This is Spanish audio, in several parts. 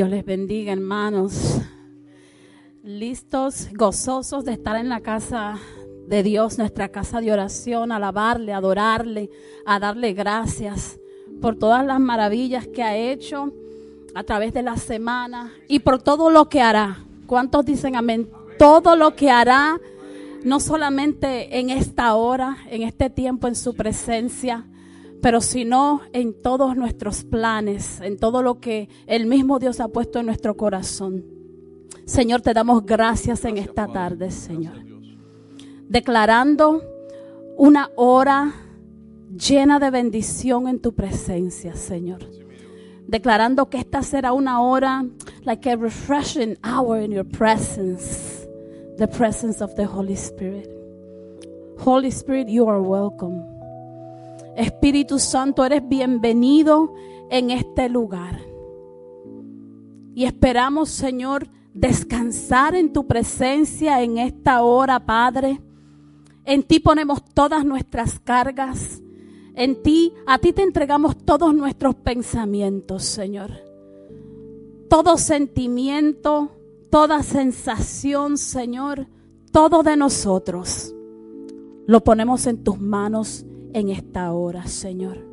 Dios les bendiga, hermanos. Listos, gozosos de estar en la casa de Dios, nuestra casa de oración, alabarle, adorarle, a darle gracias por todas las maravillas que ha hecho a través de la semana y por todo lo que hará. ¿Cuántos dicen amén? Todo lo que hará, no solamente en esta hora, en este tiempo, en su presencia, pero sino en todos nuestros planes, en todo lo que el mismo Dios ha puesto en nuestro corazón. Señor, te damos gracias en esta tarde, Señor. Declarando una hora llena de bendición en tu presencia, Señor. Declarando que esta será una hora like a refreshing hour in your presence, the presence of the Holy Spirit. Holy Spirit, you are welcome. Espíritu Santo, eres bienvenido en este lugar. Y esperamos, Señor, descansar en tu presencia en esta hora, Padre. En ti ponemos todas nuestras cargas. En ti, a ti te entregamos todos nuestros pensamientos, Señor. Todo sentimiento, toda sensación, Señor, todo de nosotros, lo ponemos en tus manos en esta hora, Señor.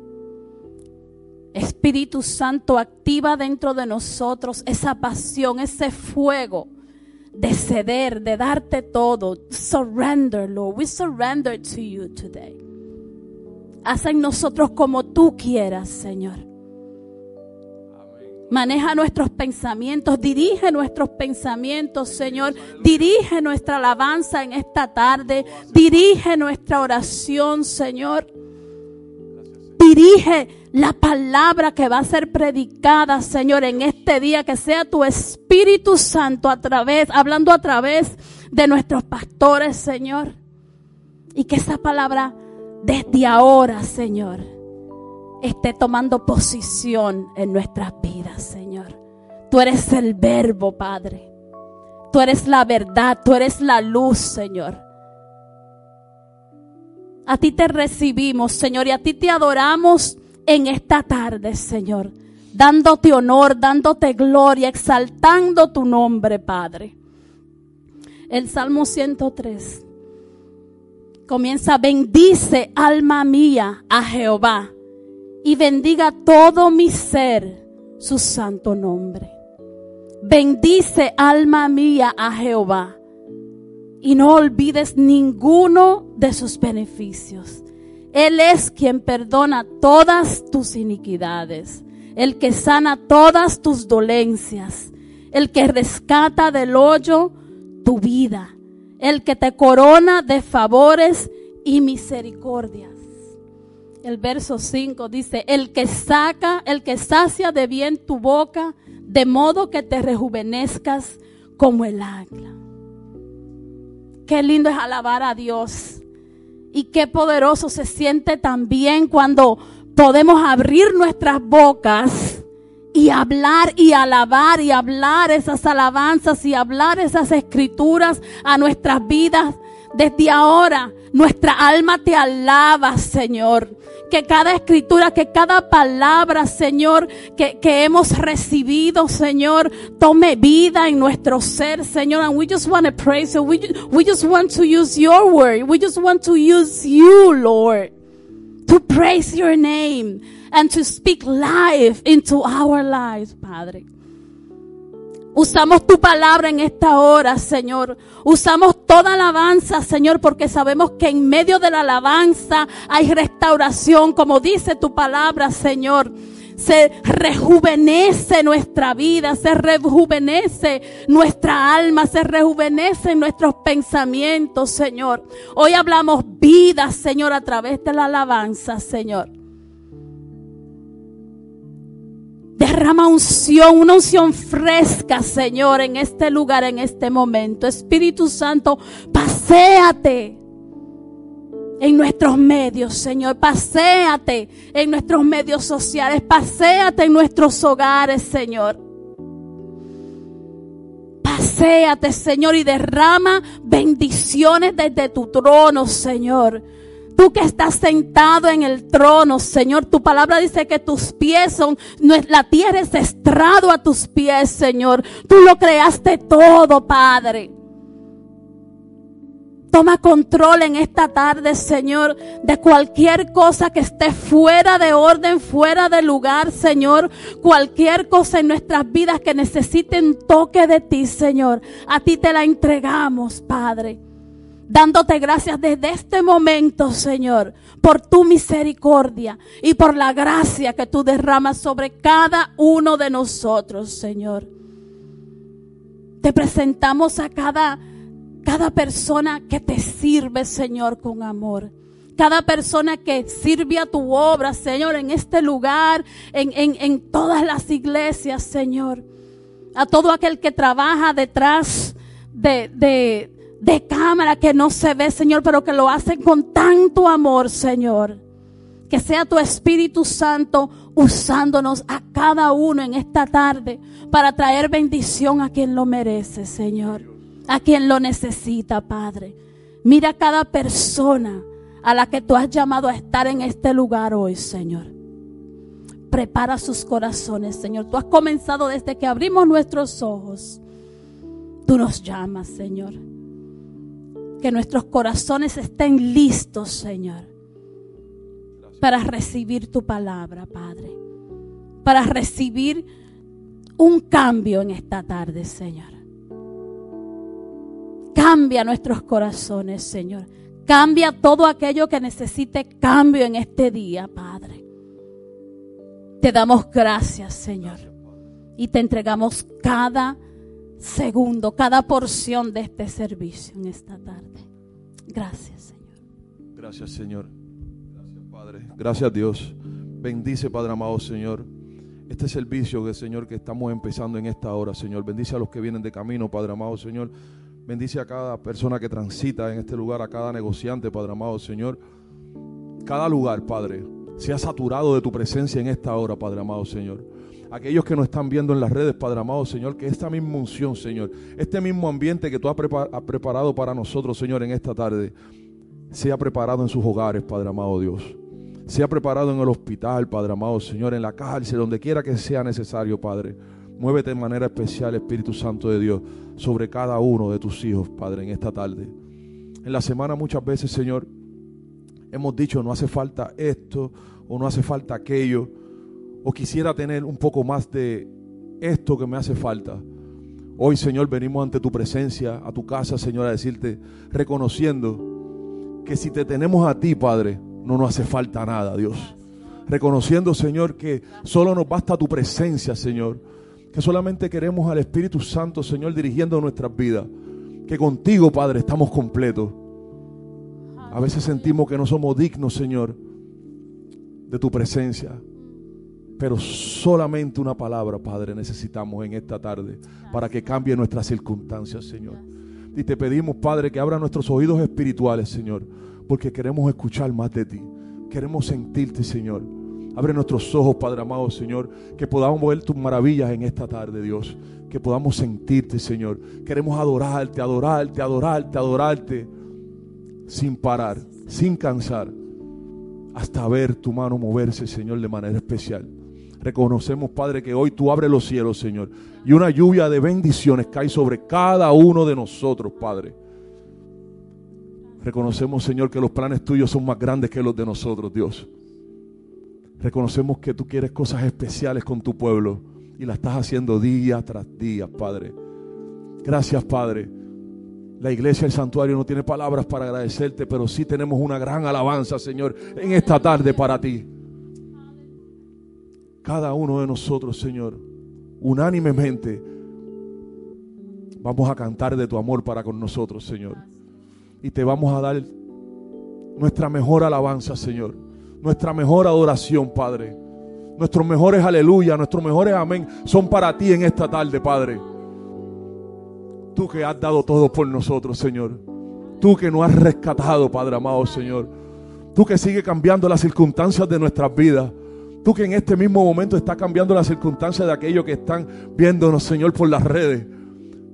Espíritu Santo, activa dentro de nosotros esa pasión, ese fuego de ceder, de darte todo. Surrender, Lord. We surrender to you today. Haz en nosotros como tú quieras, Señor. Maneja nuestros pensamientos, dirige nuestros pensamientos, Señor. Dirige nuestra alabanza en esta tarde. Dirige nuestra oración, Señor. Dirige la palabra que va a ser predicada, Señor, en este día. Que sea tu Espíritu Santo a través, hablando a través de nuestros pastores, Señor. Y que esa palabra desde ahora, Señor esté tomando posición en nuestras vidas, Señor. Tú eres el verbo, Padre. Tú eres la verdad, tú eres la luz, Señor. A ti te recibimos, Señor, y a ti te adoramos en esta tarde, Señor. Dándote honor, dándote gloria, exaltando tu nombre, Padre. El Salmo 103 comienza, bendice alma mía a Jehová y bendiga todo mi ser su santo nombre. Bendice alma mía a Jehová y no olvides ninguno de sus beneficios. Él es quien perdona todas tus iniquidades, el que sana todas tus dolencias, el que rescata del hoyo tu vida, el que te corona de favores y misericordias el verso 5 dice, el que saca, el que sacia de bien tu boca, de modo que te rejuvenezcas como el águila. Qué lindo es alabar a Dios. Y qué poderoso se siente también cuando podemos abrir nuestras bocas y hablar y alabar y hablar esas alabanzas y hablar esas escrituras a nuestras vidas. Desde ahora nuestra alma te alaba, Señor que cada escritura, que cada palabra, Señor, que, que hemos recibido, Señor, tome vida en nuestro ser, Señor. And we just want to praise you. We, we just want to use your word. We just want to use you, Lord, to praise your name and to speak life into our lives, Padre. Usamos tu palabra en esta hora, Señor. Usamos toda alabanza, Señor, porque sabemos que en medio de la alabanza hay restauración, como dice tu palabra, Señor. Se rejuvenece nuestra vida, se rejuvenece nuestra alma, se rejuvenece nuestros pensamientos, Señor. Hoy hablamos vida, Señor, a través de la alabanza, Señor. Derrama unción, una unción fresca, Señor, en este lugar, en este momento. Espíritu Santo, paséate en nuestros medios, Señor. Paséate en nuestros medios sociales. Paséate en nuestros hogares, Señor. Paséate, Señor, y derrama bendiciones desde tu trono, Señor Tú que estás sentado en el trono, Señor. Tu palabra dice que tus pies son, la tierra es estrado a tus pies, Señor. Tú lo creaste todo, Padre. Toma control en esta tarde, Señor, de cualquier cosa que esté fuera de orden, fuera de lugar, Señor. Cualquier cosa en nuestras vidas que necesiten toque de ti, Señor. A ti te la entregamos, Padre. Dándote gracias desde este momento, Señor, por tu misericordia y por la gracia que tú derramas sobre cada uno de nosotros, Señor. Te presentamos a cada cada persona que te sirve, Señor, con amor. Cada persona que sirve a tu obra, Señor, en este lugar, en, en todas las iglesias, Señor. A todo aquel que trabaja detrás de, de, de cámara que no se ve, Señor, pero que lo hace con tanto amor, Señor. Que sea tu Espíritu Santo usándonos a cada uno en esta tarde para traer bendición a quien lo merece, Señor a quien lo necesita, Padre. Mira a cada persona a la que tú has llamado a estar en este lugar hoy, Señor. Prepara sus corazones, Señor. Tú has comenzado desde que abrimos nuestros ojos. Tú nos llamas, Señor. Que nuestros corazones estén listos, Señor, para recibir tu palabra, Padre. Para recibir un cambio en esta tarde, Señor. Cambia nuestros corazones, Señor. Cambia todo aquello que necesite cambio en este día, Padre. Te damos gracias, Señor. Y te entregamos cada segundo, cada porción de este servicio en esta tarde. Gracias, Señor. Gracias, Señor. Gracias, Padre. Gracias, Dios. Bendice, Padre amado, Señor. Este servicio que, Señor, que estamos empezando en esta hora, Señor. Bendice a los que vienen de camino, Padre amado, Señor. Bendice a cada persona que transita en este lugar, a cada negociante, Padre amado, Señor. Cada lugar, Padre, sea saturado de tu presencia en esta hora, Padre amado, Señor. Aquellos que nos están viendo en las redes, Padre amado, Señor, que esta misma unción, Señor, este mismo ambiente que tú has preparado para nosotros, Señor, en esta tarde, sea preparado en sus hogares, Padre amado Dios. Sea preparado en el hospital, Padre amado, Señor, en la cárcel, donde quiera que sea necesario, Padre. Muévete de manera especial, Espíritu Santo de Dios, sobre cada uno de tus hijos, Padre, en esta tarde. En la semana muchas veces, Señor, hemos dicho, no hace falta esto o no hace falta aquello, o quisiera tener un poco más de esto que me hace falta. Hoy, Señor, venimos ante tu presencia, a tu casa, Señor, a decirte, reconociendo que si te tenemos a ti, Padre, no nos hace falta nada, Dios. Reconociendo, Señor, que solo nos basta tu presencia, Señor que solamente queremos al Espíritu Santo, Señor, dirigiendo nuestras vidas. Que contigo, Padre, estamos completos. A veces sentimos que no somos dignos, Señor, de tu presencia. Pero solamente una palabra, Padre, necesitamos en esta tarde para que cambie nuestras circunstancias, Señor. Y te pedimos, Padre, que abra nuestros oídos espirituales, Señor, porque queremos escuchar más de ti. Queremos sentirte, Señor. Abre nuestros ojos, Padre amado, Señor, que podamos ver tus maravillas en esta tarde, Dios. Que podamos sentirte, Señor. Queremos adorarte, adorarte, adorarte, adorarte, sin parar, sin cansar, hasta ver tu mano moverse, Señor, de manera especial. Reconocemos, Padre, que hoy tú abres los cielos, Señor, y una lluvia de bendiciones cae sobre cada uno de nosotros, Padre. Reconocemos, Señor, que los planes tuyos son más grandes que los de nosotros, Dios. Reconocemos que tú quieres cosas especiales con tu pueblo y la estás haciendo día tras día, Padre. Gracias, Padre. La iglesia, el santuario no tiene palabras para agradecerte, pero sí tenemos una gran alabanza, Señor, en esta tarde para ti. Cada uno de nosotros, Señor, unánimemente, vamos a cantar de tu amor para con nosotros, Señor. Y te vamos a dar nuestra mejor alabanza, Señor nuestra mejor adoración, Padre. Nuestros mejores aleluya, nuestros mejores amén son para ti en esta tarde, Padre. Tú que has dado todo por nosotros, Señor. Tú que nos has rescatado, Padre amado, Señor. Tú que sigues cambiando las circunstancias de nuestras vidas. Tú que en este mismo momento estás cambiando las circunstancias de aquellos que están viéndonos, Señor, por las redes.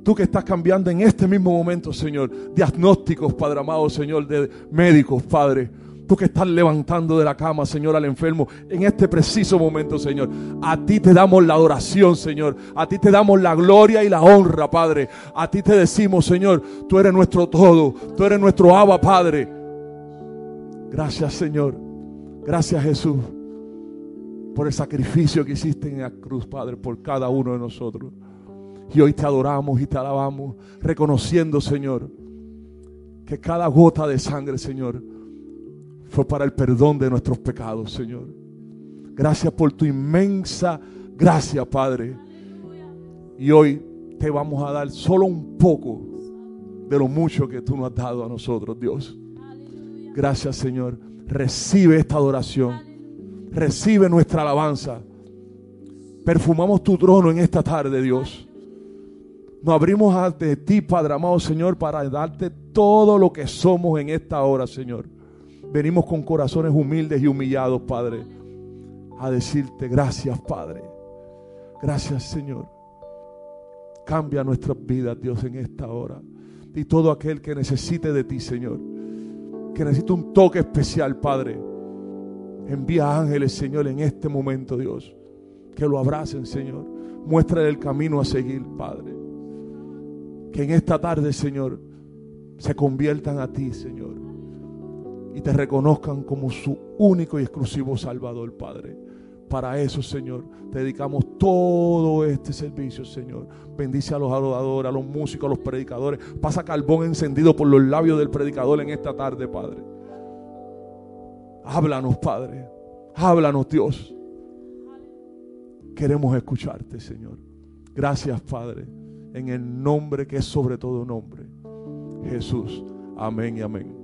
Tú que estás cambiando en este mismo momento, Señor, diagnósticos, Padre amado, Señor, de médicos, Padre. Tú que estás levantando de la cama, Señor, al enfermo en este preciso momento, Señor. A ti te damos la adoración, Señor. A ti te damos la gloria y la honra, Padre. A ti te decimos, Señor, tú eres nuestro todo. Tú eres nuestro Abba, Padre. Gracias, Señor. Gracias, Jesús, por el sacrificio que hiciste en la cruz, Padre, por cada uno de nosotros. Y hoy te adoramos y te alabamos, reconociendo, Señor, que cada gota de sangre, Señor, fue para el perdón de nuestros pecados, Señor. Gracias por tu inmensa gracia, Padre. Y hoy te vamos a dar solo un poco de lo mucho que tú nos has dado a nosotros, Dios. Gracias, Señor. Recibe esta adoración. Recibe nuestra alabanza. Perfumamos tu trono en esta tarde, Dios. Nos abrimos ante ti, Padre amado Señor, para darte todo lo que somos en esta hora, Señor. Venimos con corazones humildes y humillados, Padre, a decirte gracias, Padre. Gracias, Señor. Cambia nuestras vidas, Dios, en esta hora. Y todo aquel que necesite de ti, Señor. Que necesite un toque especial, Padre. Envía ángeles, Señor, en este momento, Dios. Que lo abracen, Señor. Muéstrale el camino a seguir, Padre que en esta tarde, Señor, se conviertan a ti, Señor, y te reconozcan como su único y exclusivo Salvador, Padre. Para eso, Señor, te dedicamos todo este servicio, Señor. Bendice a los adoradores, a los músicos, a los predicadores. Pasa carbón encendido por los labios del predicador en esta tarde, Padre. Háblanos, Padre. Háblanos, Dios. Queremos escucharte, Señor. Gracias, Padre en el nombre que es sobre todo nombre. Jesús. Amén y amén.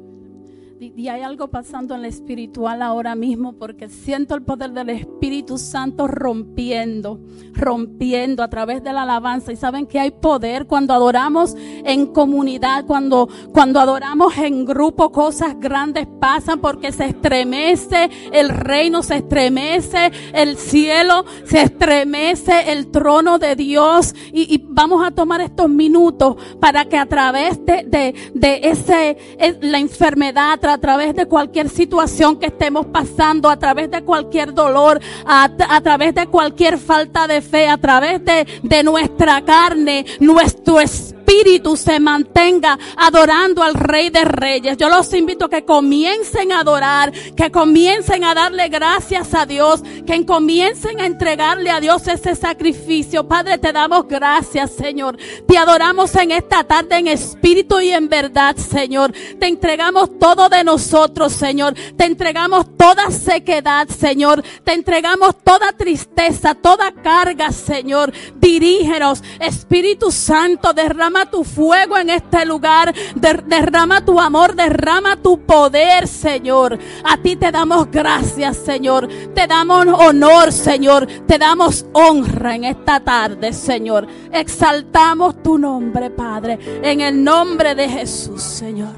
Y hay algo pasando en el espiritual ahora mismo porque siento el poder del Espíritu Santo rompiendo, rompiendo a través de la alabanza. Y saben que hay poder cuando adoramos en comunidad, cuando, cuando adoramos en grupo, cosas grandes pasan porque se estremece el reino, se estremece el cielo, se estremece el trono de Dios. Y, vamos a tomar estos minutos para que a través de, de, de ese, la enfermedad, través de cualquier situación que estemos pasando, a través de cualquier dolor, a, través de cualquier falta de fe, a través de, de nuestra carne, nuestro espíritu espíritu se mantenga adorando al Rey de Reyes. Yo los invito a que comiencen a adorar, que comiencen a darle gracias a Dios, que comiencen a entregarle a Dios ese sacrificio. Padre, te damos gracias, Señor. Te adoramos en esta tarde en espíritu y en verdad, Señor. Te entregamos todo de nosotros, Señor. Te entregamos toda sequedad, Señor. Te entregamos toda tristeza, toda carga, Señor. Dirígenos, Espíritu Santo, derrama tu fuego en este lugar, derrama tu amor, derrama tu poder, Señor. A ti te damos gracias, Señor. Te damos honor, Señor. Te damos honra en esta tarde, Señor. Exaltamos tu nombre, Padre, en el nombre de Jesús, Señor.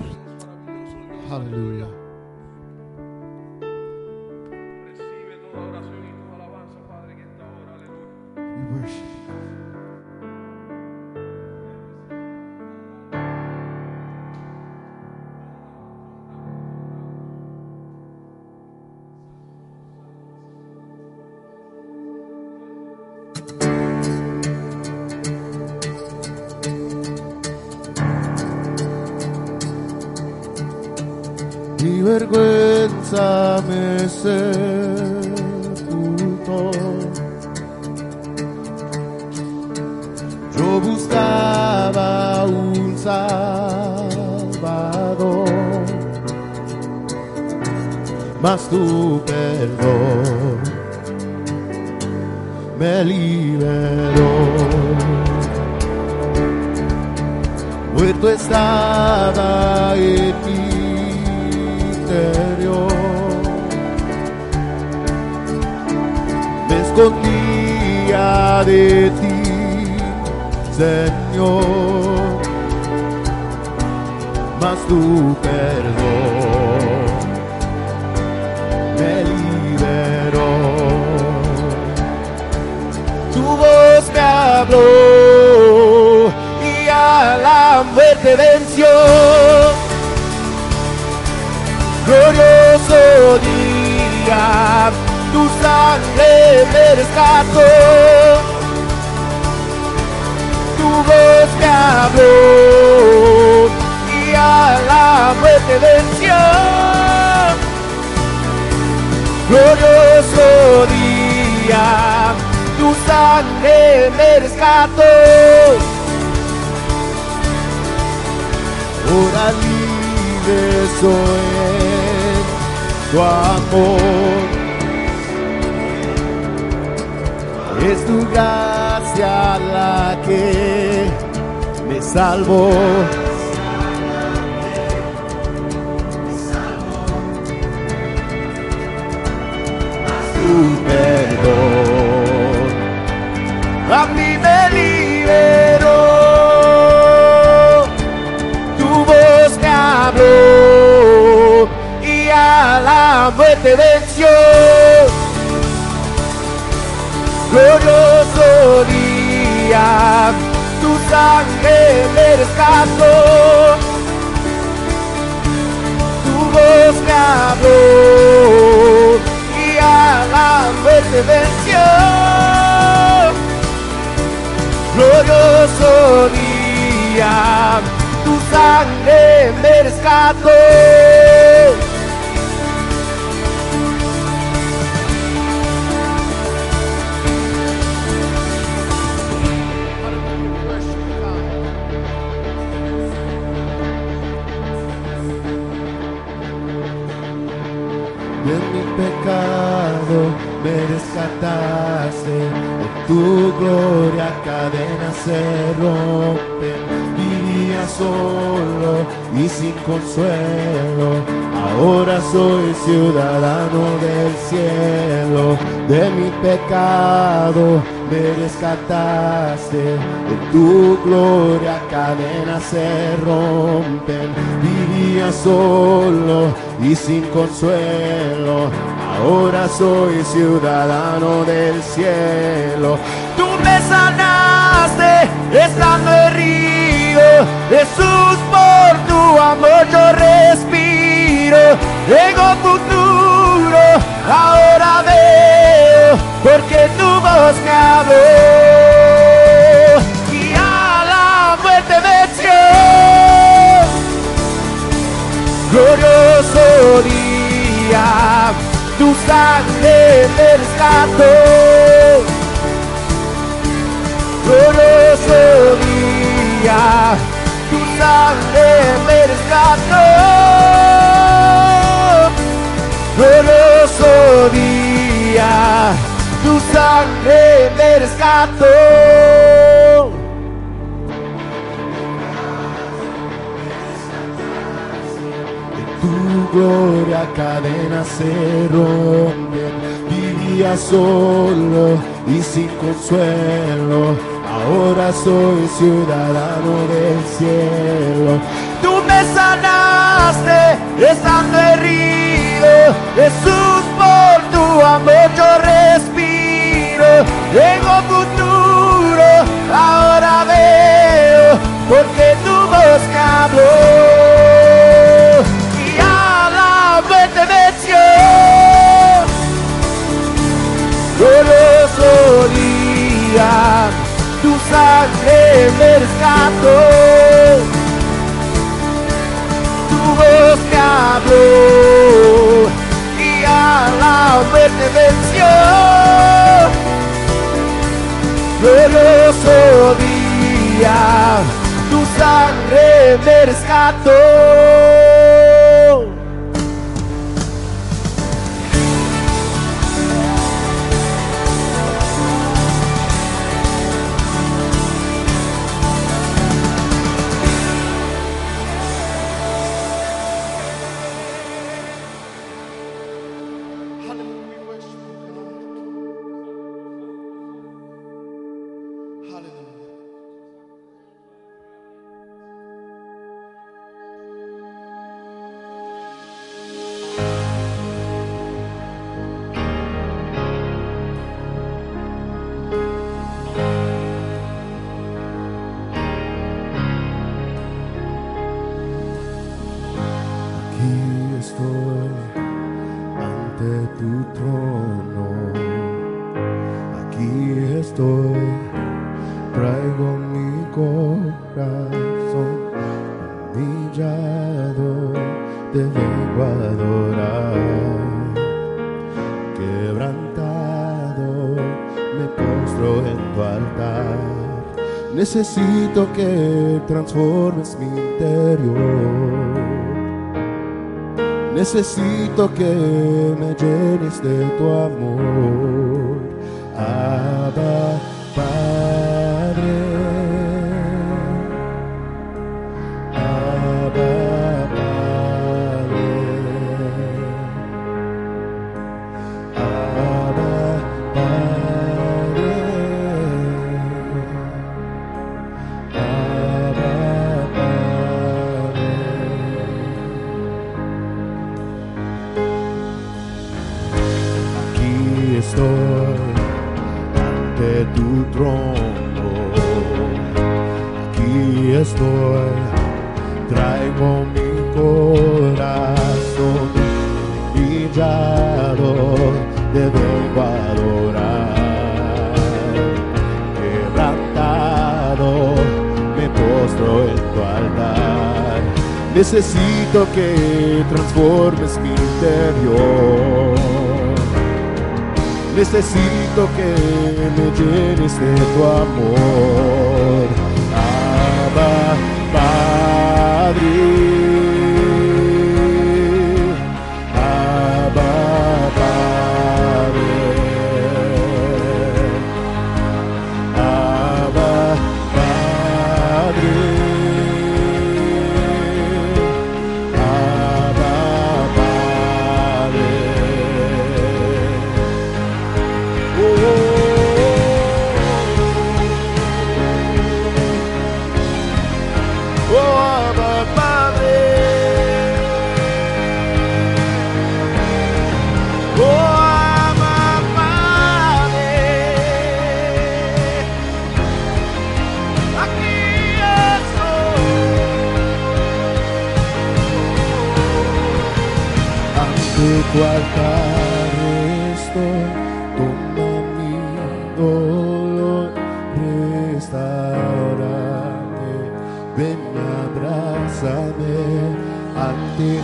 Aleluya. Vergüenza me sepultó. Yo buscaba un salvador, mas tu perdón me liberó. Muerto estaba en escondía de ti, Señor, mas tu perdón me liberó. Tu voz me habló y a la muerte venció glorioso día, tu sangre me rescató. Tu voz me habló y a la muerte venció. Glorioso día, tu sangre me rescató. Ahora libre soy en tu amor. Es tu gracia la que me salvó. Tu perdón a mí me liberó. Tu voz me habló y a la muerte venció. Glorioso día, tu sangre me rescató. Tu voz me habló y a la muerte venció. Glorioso día, tu sangre me rescató. Me rescataste, de tu gloria cadenas se rompen, vivía solo y sin consuelo, ahora soy ciudadano del cielo, de mi pecado me rescataste, de tu gloria cadenas se rompen, vivía solo y sin consuelo, ahora soy ciudadano del cielo. Tú me sanaste estando herido, Jesús por tu amor yo respiro, tengo futuro, ahora me rescató. Glorioso día, tu sangre me rescató. Glorioso día, tu sangre me rescató. Gloria cadenas se rompen. Vivía solo y sin consuelo, ahora soy ciudadano del cielo. Tú me sanaste estando herido, Jesús por tu amor yo respiro. Tengo futuro, ahora veo, porque tu voz habló Glorioso día, tu sangre me rescató. Tu voz me habló y a la muerte venció. Glorioso día, tu sangre me rescató. Necesito que transformes mi interior. Necesito que me llenes de tu amor. Abba, estoy, traigo mi corazón humillado, te vengo a adorar. Quebrantado, me postro en tu altar. Necesito que transformes mi interior. Necesito que me llenes de tu amor. abrir.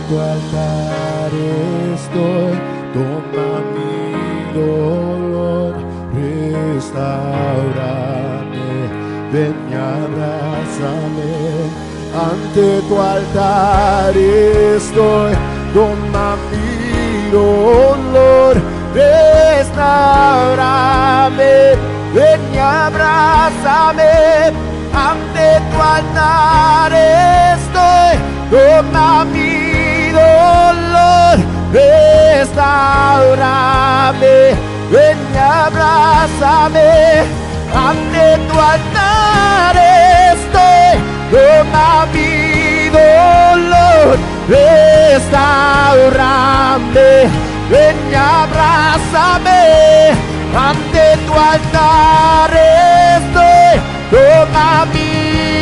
Tu altar estoy, toma mi dolor, restaurame, ven y abrázame. Ante tu altar estoy, toma mi dolor, restaurame, ven y abrázame. Ante tu altar estoy, toma mi restaurame, ven y abrázame. Ante tu altar estoy, toma mi dolor, restaurame, ven y abrázame. Ante tu altar estoy, toma mi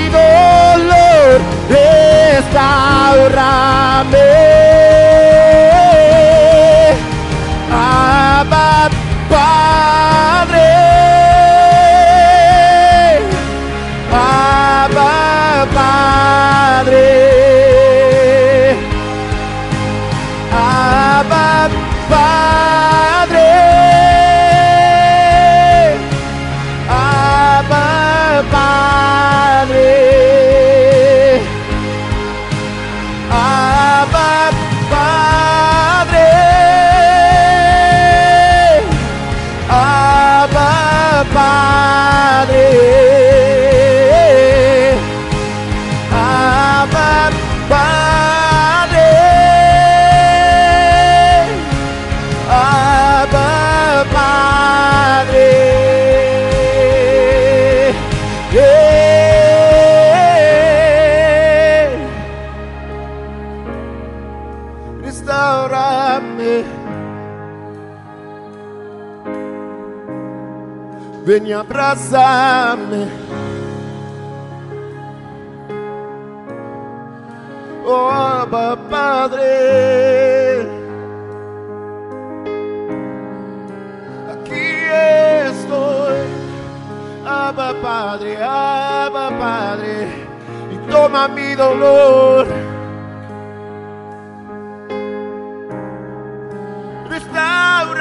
dolor, restaurame. Padre. restaurame. Veni abraçar-me. Oh, Abba Padre, aqui estoy, Abba Padre, Abba Padre, y toma mi dolor.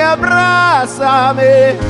Ven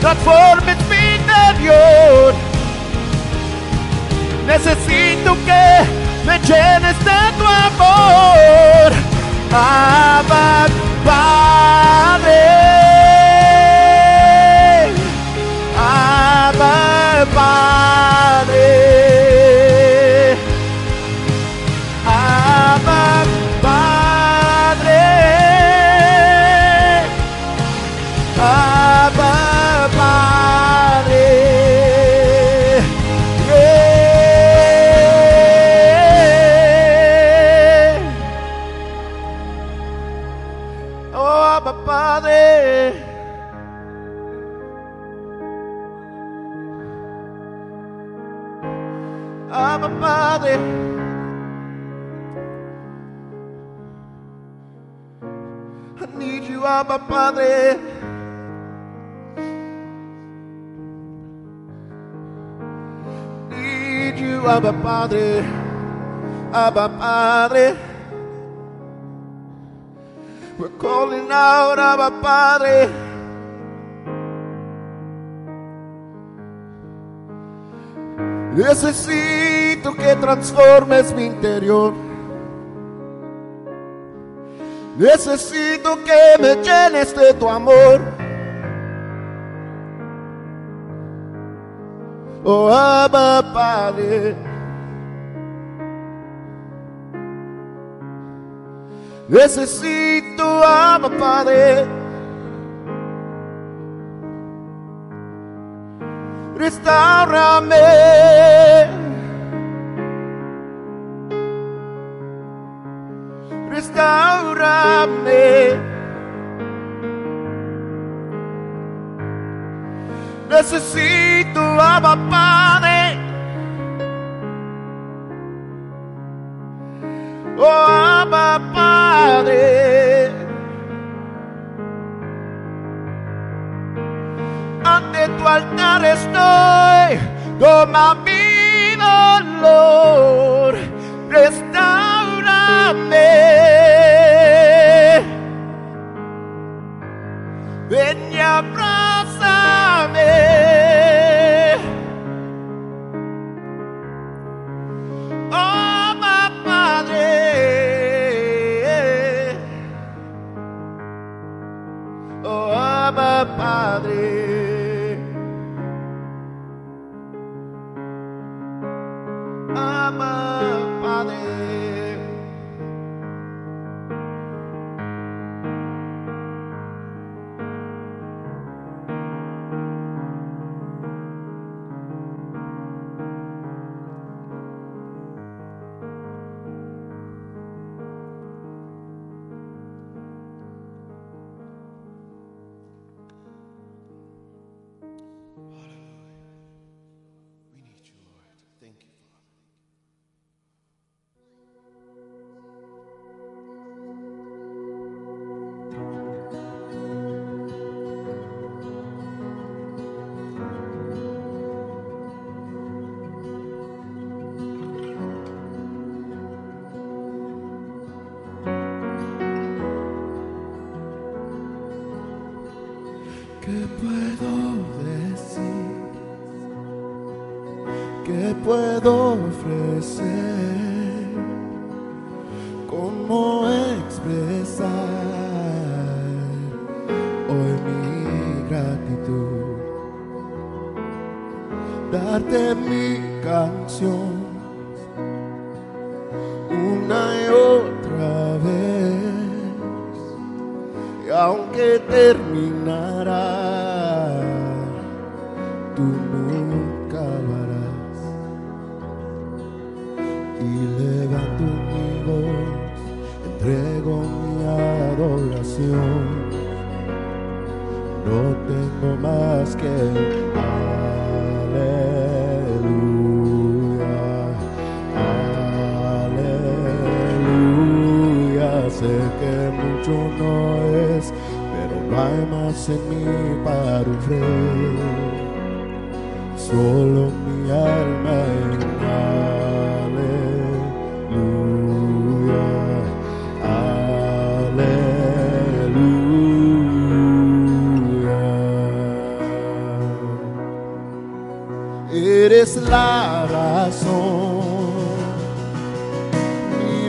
transformes mi interior. Necesito que me llenes de tu amor. Abba Padre. Padre. Need you, Abba Padre. Abba Padre. We're calling out, Abba Padre. Necesito que transformes mi interior. Necesito que me llenes de tu amor. Oh, Abba Padre. Necesito, Abba Padre. Restaurame. Necesito, Abba Padre. Oh, Abba Padre. Ante tu altar estoy, toma mi dolor, restaurame.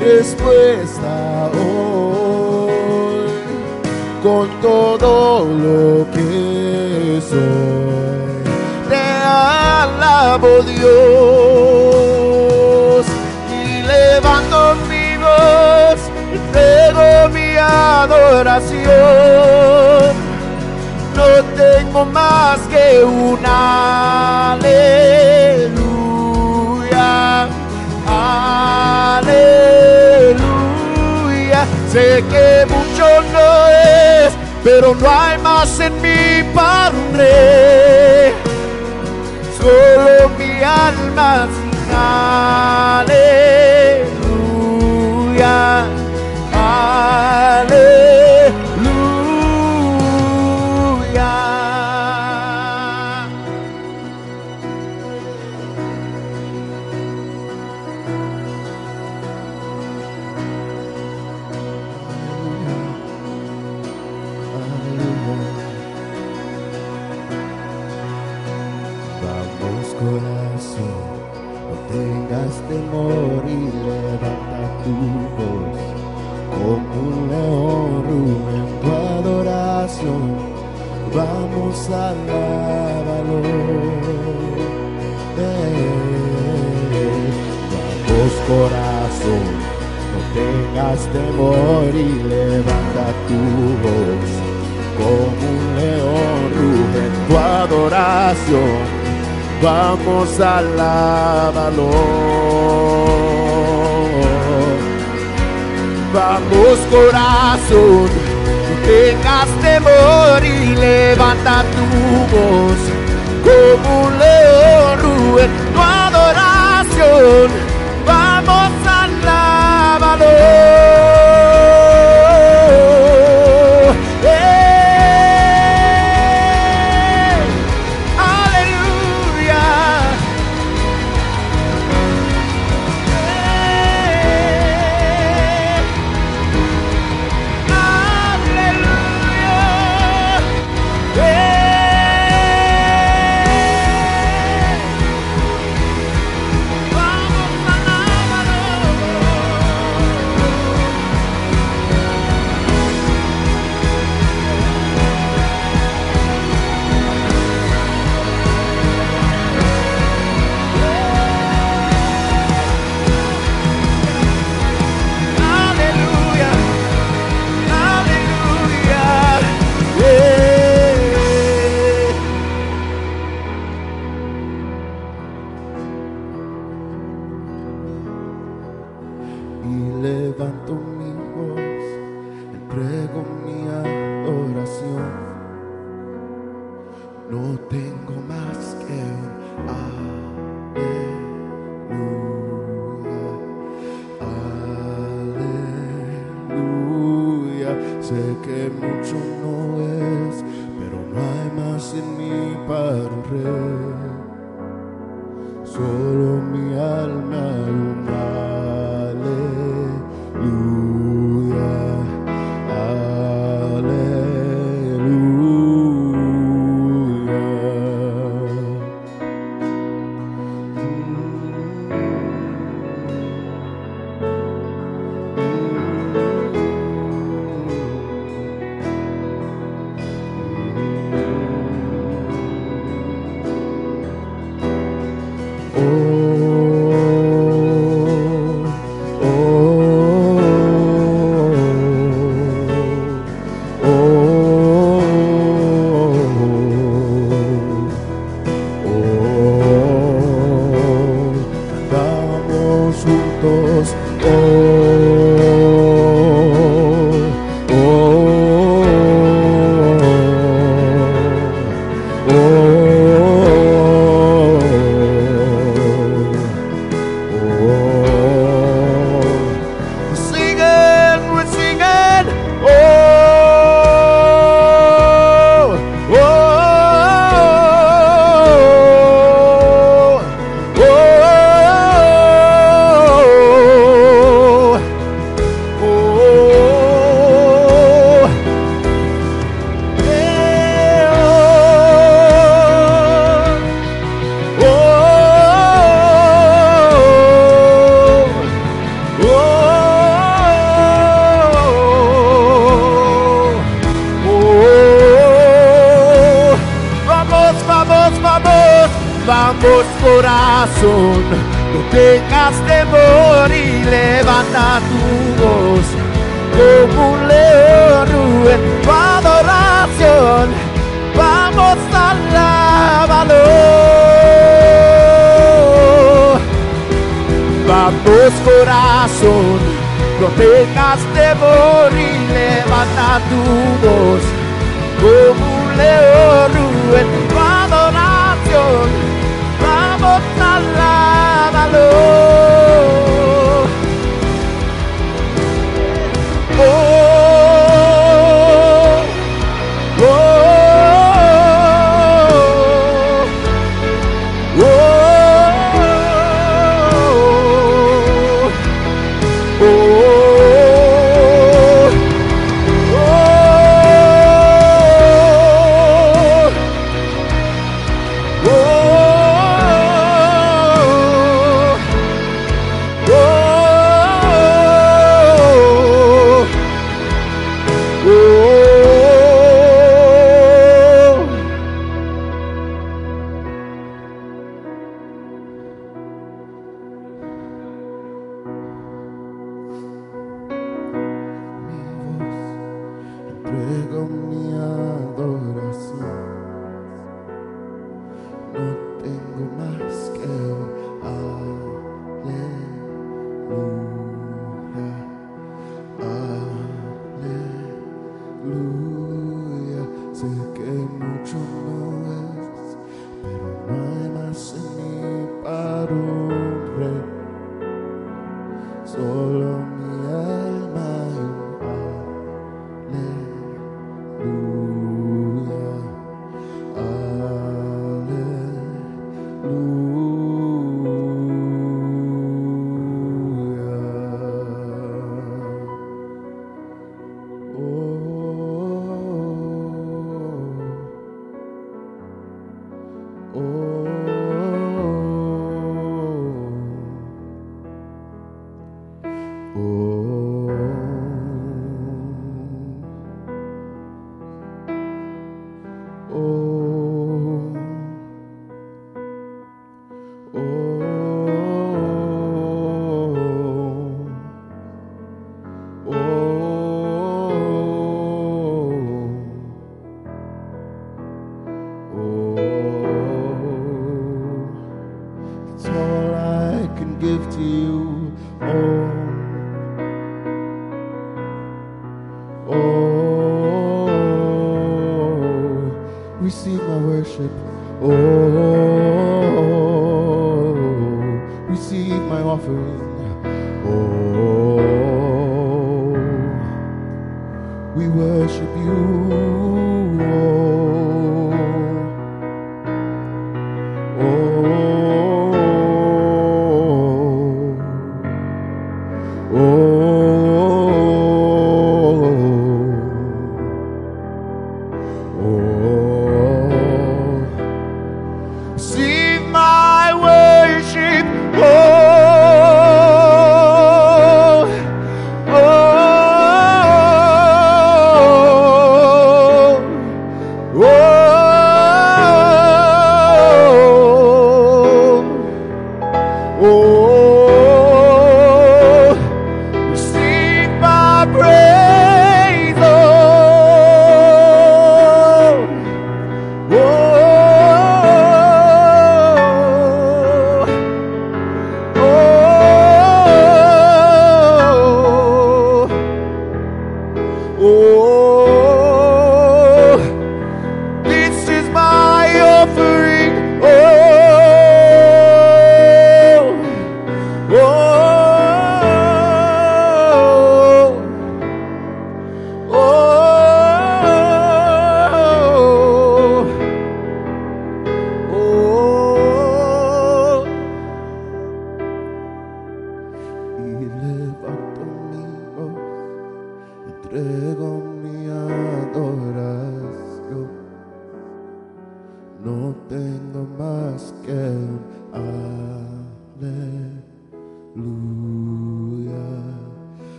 Respuesta hoy, con todo lo que soy, te alabo Dios y levanto mi voz, entrego mi adoración. No tengo más que una aleluya, Sé que mucho no es, pero no hay más en mí para un rey. Solo mi alma sin Vamos a alabarlo. Vamos corazón, no tengas temor y levanta tu voz como un león ruge en tu adoración. Vamos a alabarlo. Vamos corazón, tengas temor y levanta tu voz como un león tu adoración.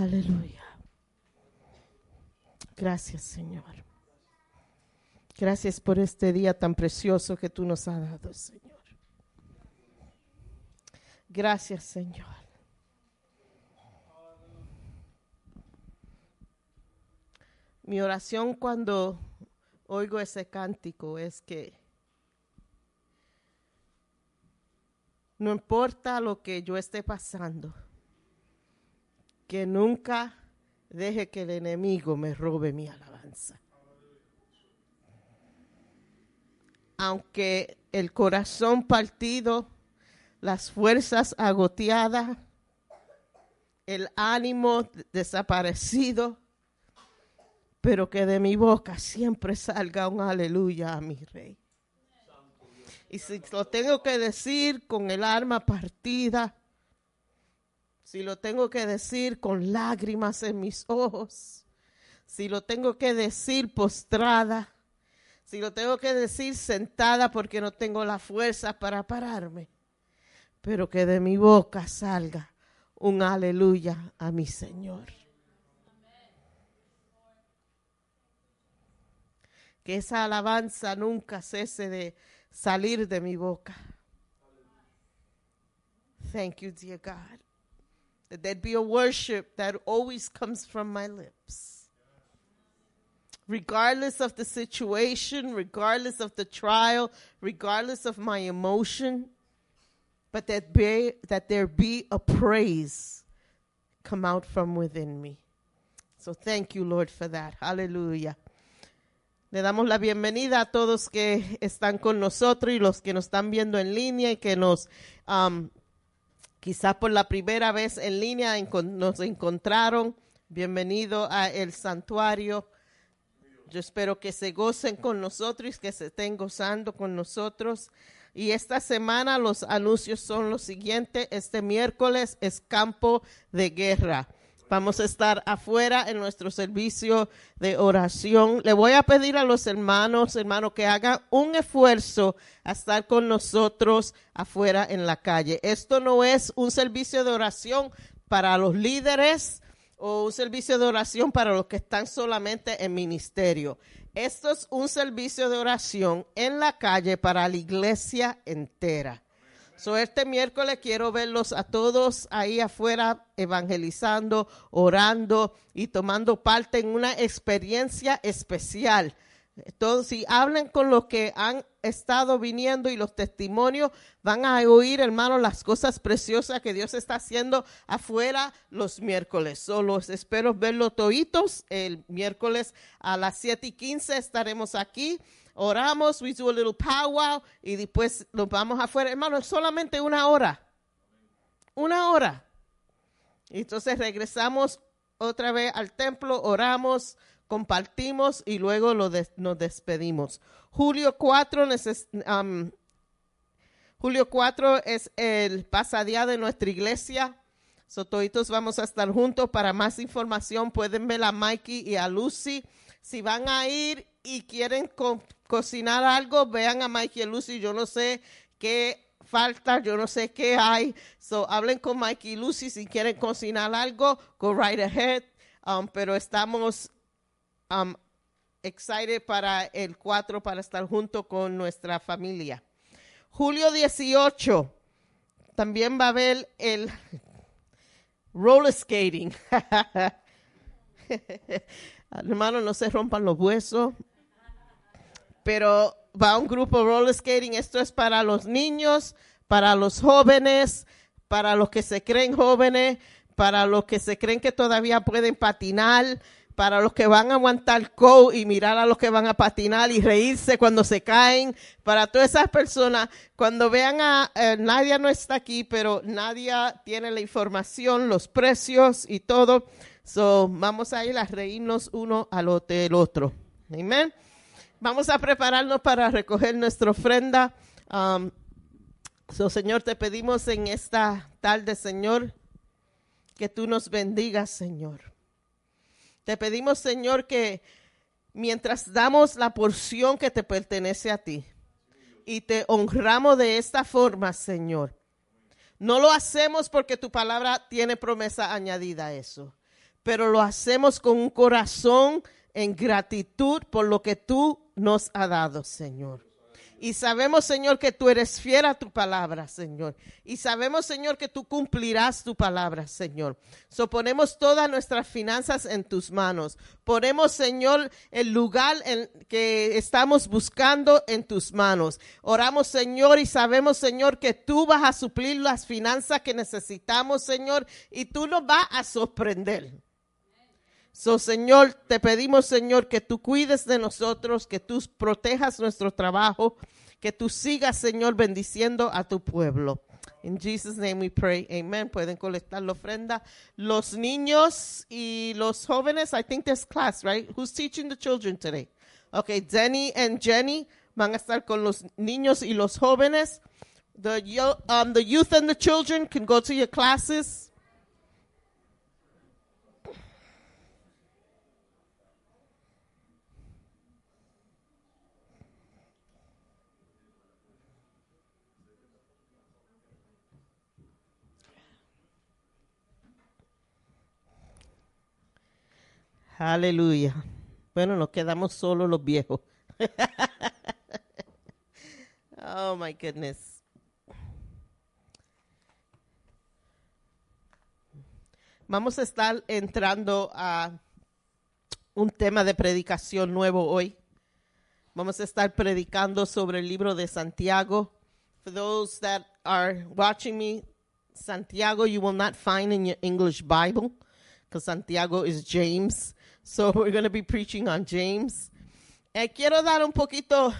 Aleluya. Gracias, Señor. Gracias por este día tan precioso que tú nos has dado, Señor. Gracias, Señor. Mi oración cuando oigo ese cántico es que no importa lo que yo esté pasando, que nunca deje que el enemigo me robe mi alabanza. Aunque el corazón partido, las fuerzas agoteadas, el ánimo desaparecido, pero que de mi boca siempre salga un aleluya a mi rey. Y si lo tengo que decir con el alma partida, si lo tengo que decir con lágrimas en mis ojos, si lo tengo que decir postrada, si lo tengo que decir sentada porque no tengo la fuerza para pararme, pero que de mi boca salga un aleluya a mi Señor. Que esa alabanza nunca cese de salir de mi boca. Thank you, dear God that there'd be a worship that always comes from my lips. Regardless of the situation, regardless of the trial, regardless of my emotion, but that, be, that there be a praise come out from within me. So thank you, Lord, for that. Hallelujah. Le damos la bienvenida a todos que están con nosotros y los que nos están viendo en línea y que nos um, quizás por la primera vez en línea nos encontraron. Bienvenido a el santuario. Yo espero que se gocen con nosotros y que se estén gozando con nosotros. Y esta semana los anuncios son los siguientes. Este miércoles es campo de guerra. Vamos a estar afuera en nuestro servicio de oración. Le voy a pedir a los hermanos, hermanos, que hagan un esfuerzo a estar con nosotros afuera en la calle. Esto no es un servicio de oración para los líderes o un servicio de oración para los que están solamente en ministerio. Esto es un servicio de oración en la calle para la iglesia entera. So, este miércoles quiero verlos a todos ahí afuera evangelizando, orando y tomando parte en una experiencia especial. Todos, si hablan con los que han estado viniendo y los testimonios, van a oír, hermanos, las cosas preciosas que Dios está haciendo afuera los miércoles. Solo espero verlos toditos el miércoles a las 7 y 15 estaremos aquí oramos, we do a little powwow y después nos vamos afuera. Hermano, es solamente una hora. Una hora. Y entonces regresamos otra vez al templo, oramos, compartimos y luego lo nos despedimos. Julio 4, um, Julio 4 es el pasadía de nuestra iglesia. So, vamos a estar juntos. Para más información pueden ver a Mikey y a Lucy. Si van a ir y quieren cocinar algo, vean a Mikey y Lucy. Yo no sé qué falta, yo no sé qué hay. So, hablen con Mikey y Lucy si quieren cocinar algo, go right ahead. Um, pero estamos um, excited para el 4 para estar junto con nuestra familia. Julio 18 también va a haber el roller skating. Hermano, no se rompan los huesos pero va un grupo roller skating. Esto es para los niños, para los jóvenes, para los que se creen jóvenes, para los que se creen que todavía pueden patinar, para los que van a aguantar co y mirar a los que van a patinar y reírse cuando se caen, para todas esas personas, cuando vean a eh, Nadia no está aquí, pero Nadia tiene la información, los precios y todo. So, vamos a ir a reírnos uno al otro. Amén. Vamos a prepararnos para recoger nuestra ofrenda. Um, Señor, te pedimos en esta tarde, Señor, que tú nos bendigas, Señor. Te pedimos, Señor, que mientras damos la porción que te pertenece a ti y te honramos de esta forma, Señor, no lo hacemos porque tu palabra tiene promesa añadida a eso pero lo hacemos con un corazón en gratitud por lo que tú nos has dado, Señor. Y sabemos, Señor, que tú eres fiel a tu palabra, Señor. Y sabemos, Señor, que tú cumplirás tu palabra, Señor. So ponemos todas nuestras finanzas en tus manos. Ponemos, Señor, el lugar en que estamos buscando en tus manos. Oramos, Señor, y sabemos, Señor, que tú vas a suplir las finanzas que necesitamos, Señor, y tú nos vas a sorprender. So, Señor, te pedimos, Señor, que tú cuides de nosotros, que tú protejas nuestro trabajo, que tú sigas, Señor, bendiciendo a tu pueblo. In Jesus' name we pray. Amen. Pueden colectar la ofrenda. Los niños y los jóvenes, I think there's class, right? Who's teaching the children today? Okay, Denny and Jenny van a estar con los niños y los jóvenes. The, um, the youth and the children can go to your classes. Aleluya. Bueno, nos quedamos solo los viejos. oh my goodness. Vamos a estar entrando a un tema de predicación nuevo hoy. Vamos a estar predicando sobre el libro de Santiago. For those that are watching me, Santiago you will not find in your English Bible because Santiago is James. So we're going to be preaching on James. Eh, quiero dar un poquito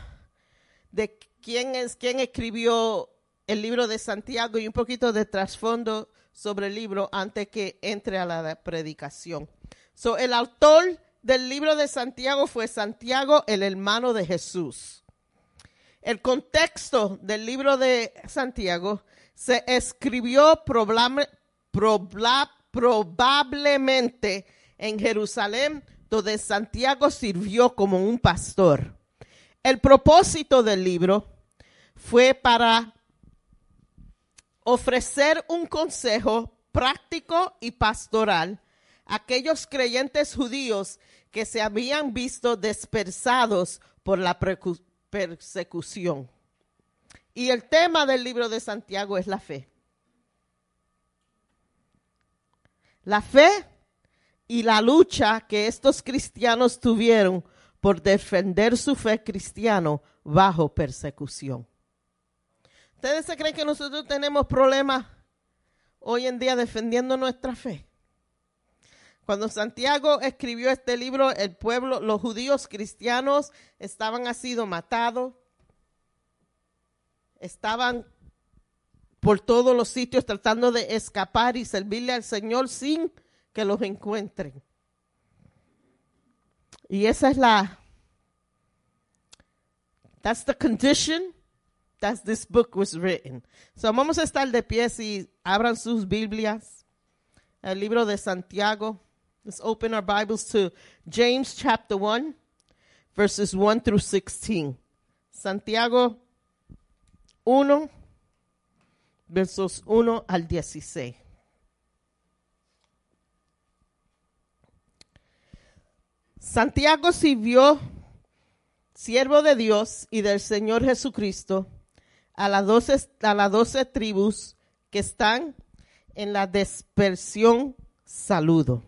de quién es quién escribió el libro de Santiago y un poquito de trasfondo sobre el libro antes que entre a la predicación. So, el autor del libro de Santiago fue Santiago, el hermano de Jesús. El contexto del libro de Santiago se escribió probable- probablemente en Jerusalén, donde Santiago sirvió como un pastor. El propósito del libro fue para ofrecer un consejo práctico y pastoral a aquellos creyentes judíos que se habían visto dispersados por la persecución. Y el tema del libro de Santiago es la fe. La fe y la lucha que estos cristianos tuvieron por defender su fe cristiano bajo persecución. ¿Ustedes se creen que nosotros tenemos problemas hoy en día defendiendo nuestra fe? Cuando Santiago escribió este libro, el pueblo, los judíos cristianos estaban así sido matados, estaban por todos los sitios tratando de escapar y servirle al Señor sin que los encuentren. Y esa es la, that's the condition that this book was written. So vamos a estar de pie si abran sus Biblias, el libro de Santiago. Let's open our Bibles to James chapter 1, verses 1 through 16. Santiago 1, versos 1 al 16. Santiago sirvió siervo de Dios y del Señor Jesucristo a las doce, a las doce tribus que están en la dispersión saludo.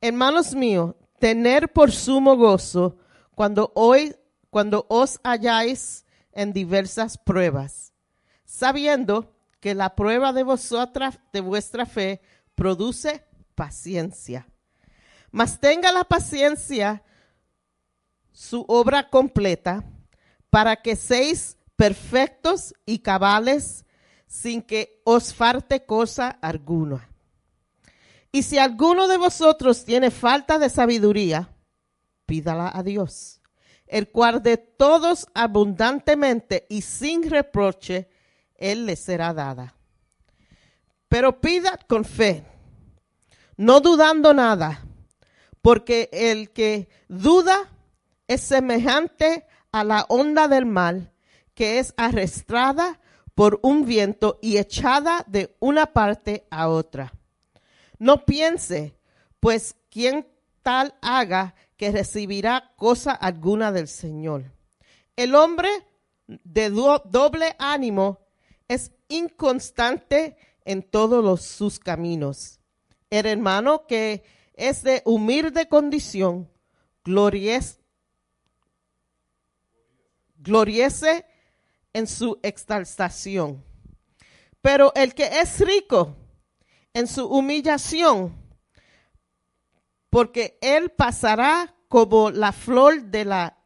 Hermanos míos, tener por sumo gozo cuando hoy, cuando os halláis en diversas pruebas, sabiendo que la prueba de vosotras, de vuestra fe, produce paciencia. Mas tenga la paciencia su obra completa para que seáis perfectos y cabales sin que os falte cosa alguna. Y si alguno de vosotros tiene falta de sabiduría, pídala a Dios, el cual de todos abundantemente y sin reproche, Él le será dada. Pero pida con fe, no dudando nada, porque el que duda es semejante a la onda del mar que es arrastrada por un viento y echada de una parte a otra. No piense, pues quien tal haga que recibirá cosa alguna del Señor. El hombre de do- doble ánimo es inconstante en todos los- sus caminos. El hermano que es de humilde condición, glories, gloriese en su exaltación. Pero el que es rico en su humillación, porque él pasará como la flor de la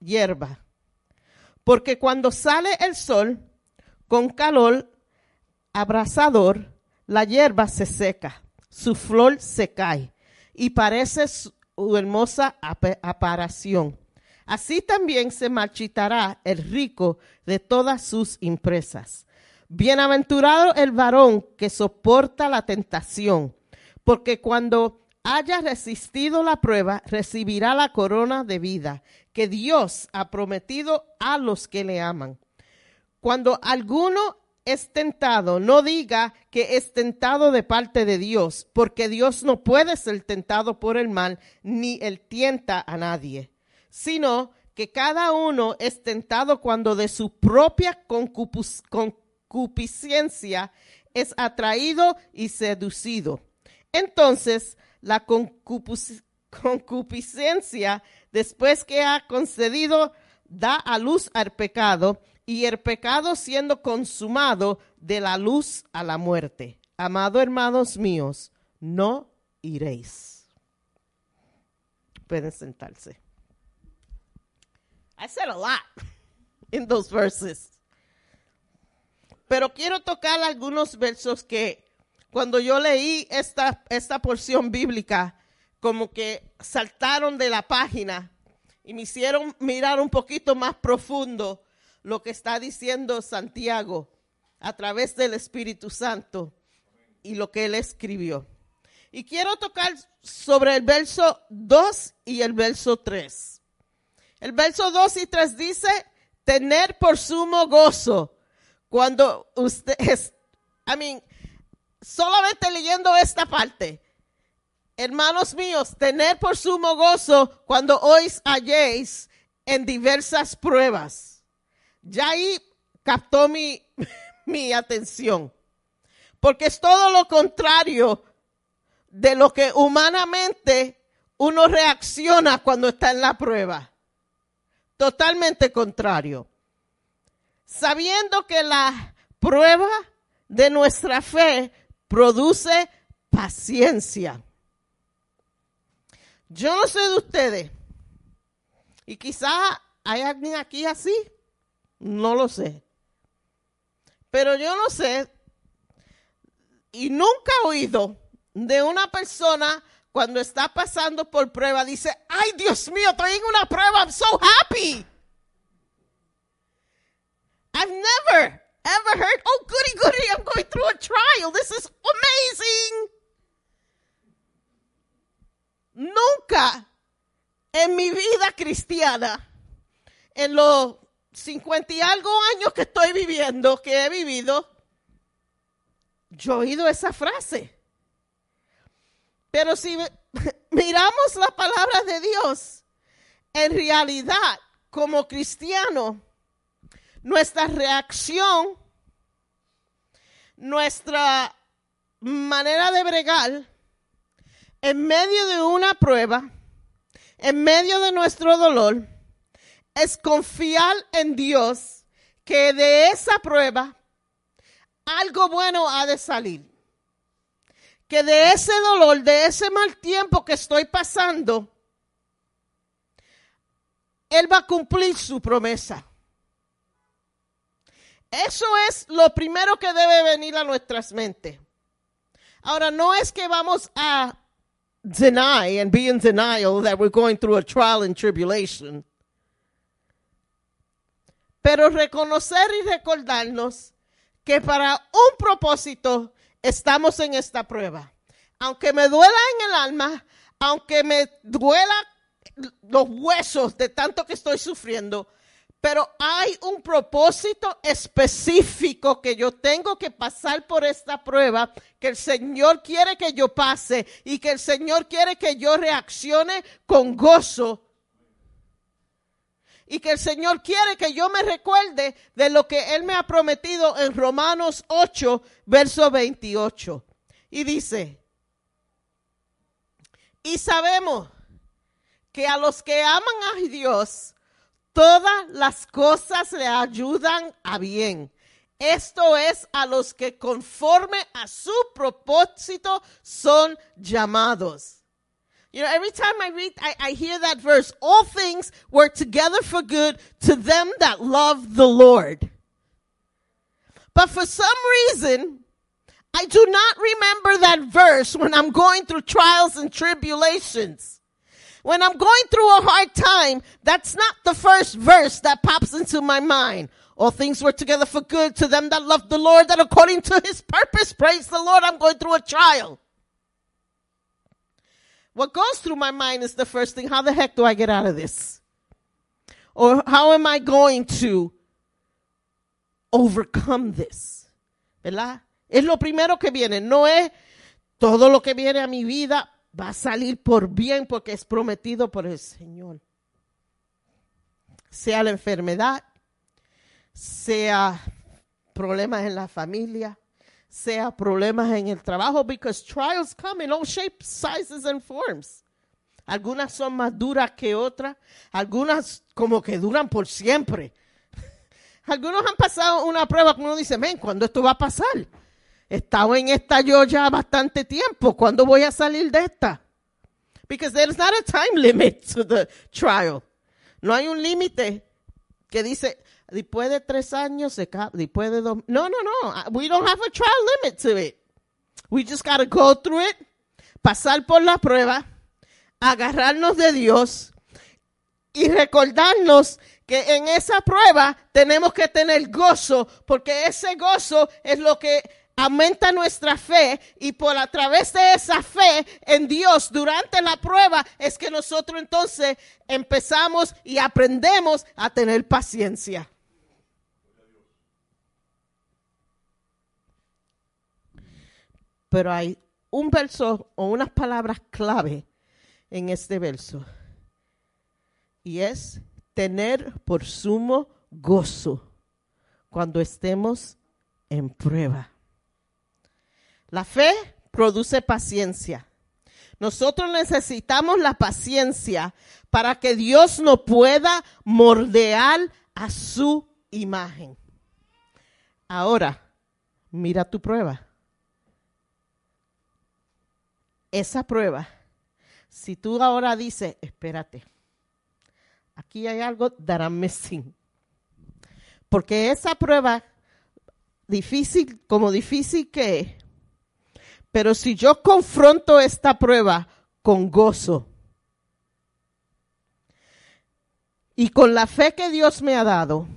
hierba. Porque cuando sale el sol con calor abrasador, la hierba se seca, su flor se cae y parece su hermosa ap- aparición. Así también se marchitará el rico de todas sus empresas. Bienaventurado el varón que soporta la tentación, porque cuando haya resistido la prueba, recibirá la corona de vida que Dios ha prometido a los que le aman. Cuando alguno es tentado, no diga que es tentado de parte de Dios, porque Dios no puede ser tentado por el mal, ni él tienta a nadie, sino que cada uno es tentado cuando de su propia concupiscencia es atraído y seducido. Entonces, la concupiscencia, después que ha concedido, da a luz al pecado, y el pecado siendo consumado, de la luz a la muerte. Amado hermanos míos, no iréis. Pueden sentarse. I said a lot in those verses. Pero quiero tocar algunos versos que cuando yo leí esta, esta porción bíblica, como que saltaron de la página y me hicieron mirar un poquito más profundo lo que está diciendo Santiago a través del Espíritu Santo y lo que él escribió. Y quiero tocar sobre el verso 2 y el verso 3. El verso 2 y 3 dice, tener por sumo gozo cuando usted es, I mean, solamente leyendo esta parte, hermanos míos, tener por sumo gozo cuando os halléis en diversas pruebas. Ya ahí captó mi, mi atención, porque es todo lo contrario de lo que humanamente uno reacciona cuando está en la prueba. Totalmente contrario. Sabiendo que la prueba de nuestra fe produce paciencia. Yo no sé de ustedes. Y quizá hay alguien aquí así. No lo sé. Pero yo no sé. Y nunca he oído de una persona cuando está pasando por prueba, dice, ay Dios mío, estoy en una prueba, I'm so happy. I've never, ever heard, oh goody goody, I'm going through a trial, this is amazing. Nunca en mi vida cristiana, en los cincuenta y algo años que estoy viviendo, que he vivido, yo he oído esa frase. Pero si miramos la palabra de Dios, en realidad, como cristiano, nuestra reacción, nuestra manera de bregar, en medio de una prueba, en medio de nuestro dolor, es confiar en Dios que de esa prueba algo bueno ha de salir. Que de ese dolor, de ese mal tiempo que estoy pasando, Él va a cumplir su promesa. Eso es lo primero que debe venir a nuestras mentes. Ahora, no es que vamos a deny and be in denial that we're going through a trial and tribulation. Pero reconocer y recordarnos que para un propósito estamos en esta prueba. Aunque me duela en el alma, aunque me duela los huesos de tanto que estoy sufriendo, Pero hay un propósito específico que yo tengo que pasar por esta prueba, que el Señor quiere que yo pase y que el Señor quiere que yo reaccione con gozo. Y que el Señor quiere que yo me recuerde de lo que Él me ha prometido en Romanos 8, verso 28. Y dice, y sabemos que a los que aman a Dios, todas las cosas le ayudan a bien. Esto es a los que conforme a su propósito son llamados. You know, every time I read, I, I hear that verse, all things work together for good to them that love the Lord. But for some reason, I do not remember that verse when I'm going through trials and tribulations. When I'm going through a hard time, that's not the first verse that pops into my mind. All things work together for good to them that love the Lord, that according to his purpose, praise the Lord, I'm going through a trial. What goes through my mind is the first thing, how the heck do I get out of this? Or how am I going to overcome this? ¿Verdad? Es lo primero que viene, no es todo lo que viene a mi vida va a salir por bien porque es prometido por el Señor. Sea la enfermedad, sea problemas en la familia, sea problemas en el trabajo, because trials come in all shapes, sizes and forms. Algunas son más duras que otras, algunas como que duran por siempre. Algunos han pasado una prueba que uno dice, ven, ¿cuándo esto va a pasar? He estado en esta yo ya bastante tiempo. ¿Cuándo voy a salir de esta? Because there's not a time limit to the trial. No hay un límite que dice, después de tres años, después de dos. No, no, no. We don't have a trial limit to it. We just got to go through it, pasar por la prueba, agarrarnos de Dios y recordarnos que en esa prueba tenemos que tener gozo, porque ese gozo es lo que aumenta nuestra fe y por a través de esa fe en Dios durante la prueba es que nosotros entonces empezamos y aprendemos a tener paciencia. Pero hay un verso o unas palabras clave en este verso y es tener por sumo gozo cuando estemos en prueba. La fe produce paciencia. Nosotros necesitamos la paciencia para que Dios nos pueda moldear a su imagen. Ahora, mira tu prueba. Esa prueba, si tú ahora dices, espérate, aquí hay algo I'm missing. Porque esa prueba, difícil, como difícil que es, pero si yo confronto esta prueba con gozo y con la fe que Dios me ha dado,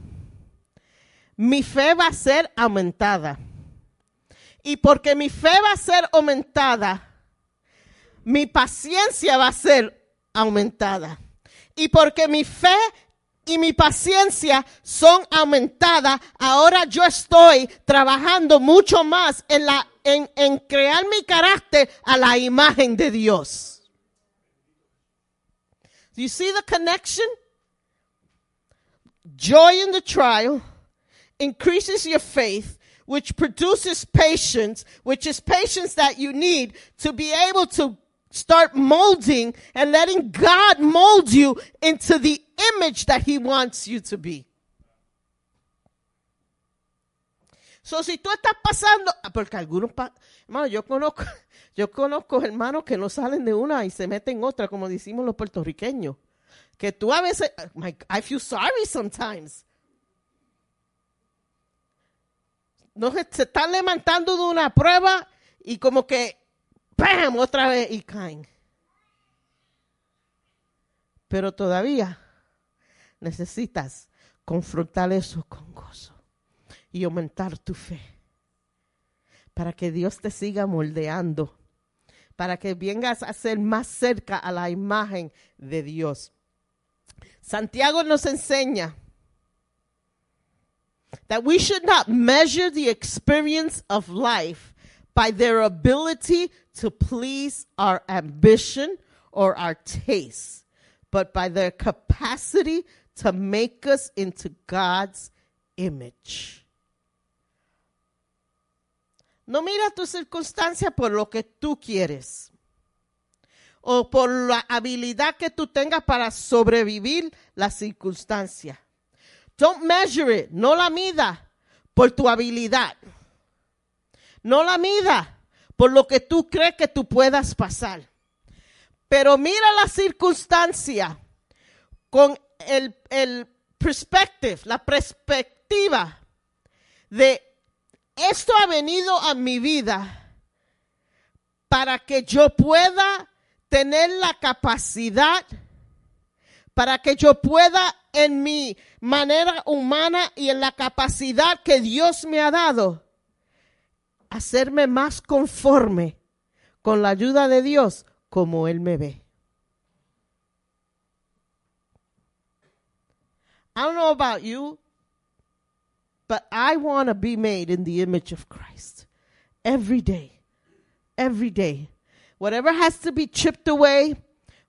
mi fe va a ser aumentada. Y porque mi fe va a ser aumentada, mi paciencia va a ser aumentada. Y porque mi fe y mi paciencia son aumentadas, ahora yo estoy trabajando mucho más en, la, en, crear mi carácter a la imagen de Dios. Do you see the connection? Joy in the trial increases your faith, which produces patience, which is patience that you need to be able to start molding and letting God mold you into the image that He wants you to be. So, si tú estás pasando, ah, porque algunos, pa- hermano, yo conozco, yo conozco hermanos que no salen de una y se meten en otra, como decimos los puertorriqueños. Que tú a veces, my, I feel sorry sometimes. No se están levantando de una prueba y como que, ¡pam! otra vez y caen. Pero todavía necesitas confrontar eso con gozo y aumentar tu fe para que Dios te siga moldeando, para que vengas a ser más cerca a la imagen de Dios. Santiago nos enseña that we should not measure the experience of life by their ability to please our ambition or our taste, but by their capacity to make us into God's image. No mira tu circunstancia por lo que tú quieres o por la habilidad que tú tengas para sobrevivir la circunstancia. Don't measure it, no la mida por tu habilidad. No la mida por lo que tú crees que tú puedas pasar. Pero mira la circunstancia con el, el perspective, la perspectiva de esto ha venido a mi vida para que yo pueda tener la capacidad, para que yo pueda en mi manera humana y en la capacidad que Dios me ha dado, hacerme más conforme con la ayuda de Dios como Él me ve. I don't know about you, but I want to be made in the image of Christ every day. Every day. Whatever has to be chipped away,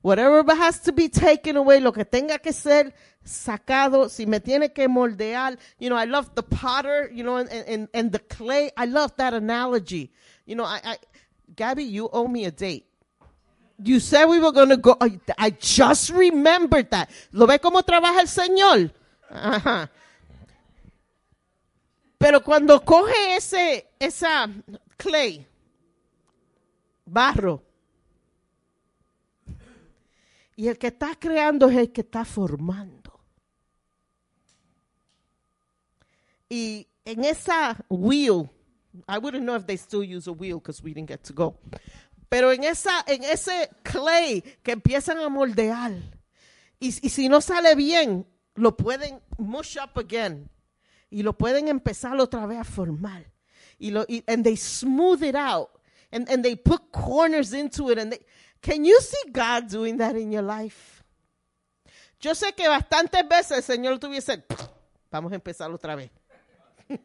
whatever has to be taken away, lo que tenga que ser sacado, si me tiene que moldear. You know, I love the potter, you know, and, and, and the clay. I love that analogy. You know, I, I Gabby, you owe me a date. You said we were going to go. I- I just remembered that. ¿Lo ve cómo trabaja el Señor? Pero cuando coge ese, esa clay, barro, y el que está creando es el que está formando. Y en esa wheel, I wouldn't know if they still use a wheel because we didn't get to go. Pero en esa, en ese clay que empiezan a moldear. Y, y si no sale bien, lo pueden mush up again. Y lo pueden empezar otra vez a formar. Y lo, y, and they smooth it out. And, and they put corners into it. And they, can you see God doing that in your life? Yo sé que bastantes veces el Señor tuviese, vamos a empezar otra vez.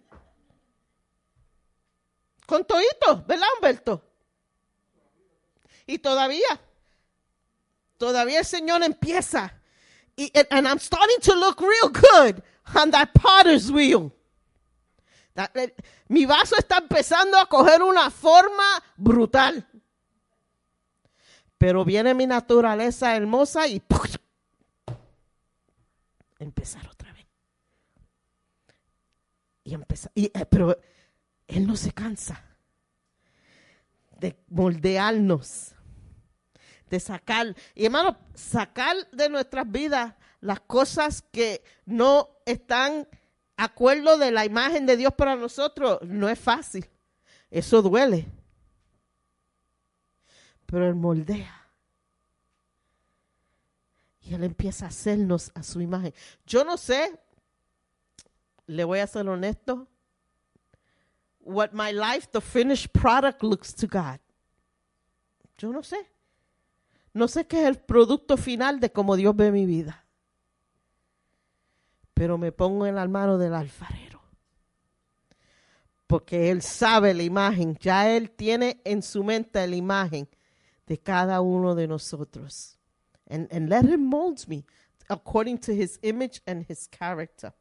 Con todito, ¿verdad, Humberto? Y todavía, todavía el Señor empieza. Y, and, I'm starting to look real good on that potter's wheel. That- eh, mi vaso está empezando a coger una forma brutal. Pero viene mi naturaleza hermosa y empezar otra vez. Y empezar, y, eh, pero él no se cansa de moldearnos, de sacar, y hermano, sacar de nuestras vidas las cosas que no están acuerdo de la imagen de Dios para nosotros, no es fácil. Eso duele. Pero Él moldea. Y Él empieza a hacernos a su imagen. Yo no sé, le voy a ser honesto, what my life, the finished product looks to God. Yo no sé. No sé qué es el producto final de cómo Dios ve mi vida. Pero me pongo en la mano del alfarero. Porque Él sabe la imagen. Ya Él tiene en su mente la imagen de cada uno de nosotros. And, and let Him mold me according to His image and His character.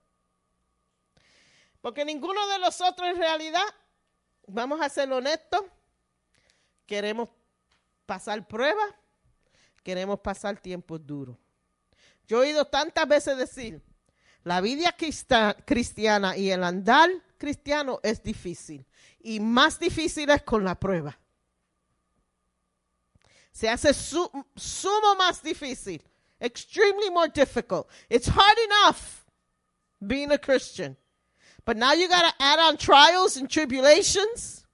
Porque ninguno de nosotros en realidad, vamos a ser honestos, queremos pasar pruebas, queremos pasar tiempos duros. Yo he oído tantas veces decir, la vida cristiana y el andar cristiano es difícil. Y más difícil es con la prueba. Se hace su- sumo más difícil. Extremely more difficult. It's hard enough being a Christian. But now you got to add on trials and tribulations.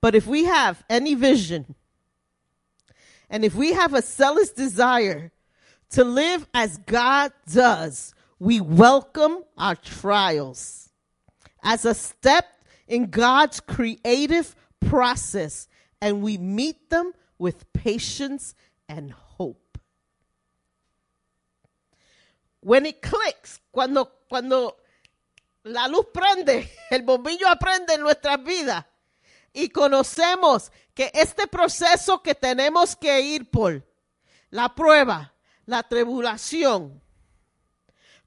But if we have any vision, and if we have a zealous desire to live as God does, we welcome our trials as a step in God's creative process, and we meet them with patience and hope. when it clicks, cuando, cuando la luz prende, el bombillo aprende en nuestras vidas y conocemos que este proceso que tenemos que ir por, la prueba, la tribulación,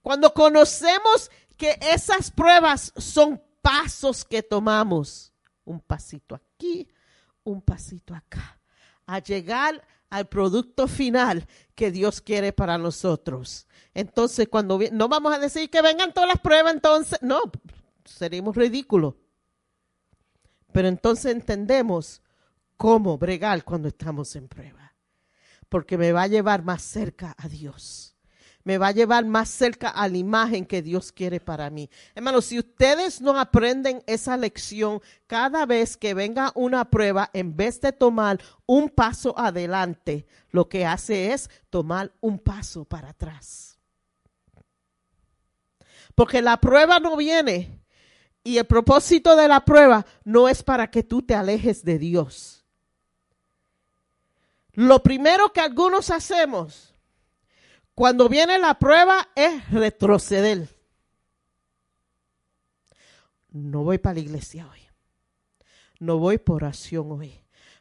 cuando conocemos que esas pruebas son pasos que tomamos, un pasito aquí, un pasito acá, a llegar al producto final que Dios quiere para nosotros. Entonces, cuando no vamos a decir que vengan todas las pruebas, entonces, no, seríamos ridículos. Pero entonces entendemos cómo bregar cuando estamos en prueba. Porque me va a llevar más cerca a Dios. Me va a llevar más cerca a la imagen que Dios quiere para mí. Hermanos, si ustedes no aprenden esa lección cada vez que venga una prueba, en vez de tomar un paso adelante, lo que hace es tomar un paso para atrás. Porque la prueba no viene y el propósito de la prueba no es para que tú te alejes de Dios. Lo primero que algunos hacemos cuando viene la prueba es retroceder. No voy para la iglesia hoy. No voy por oración hoy.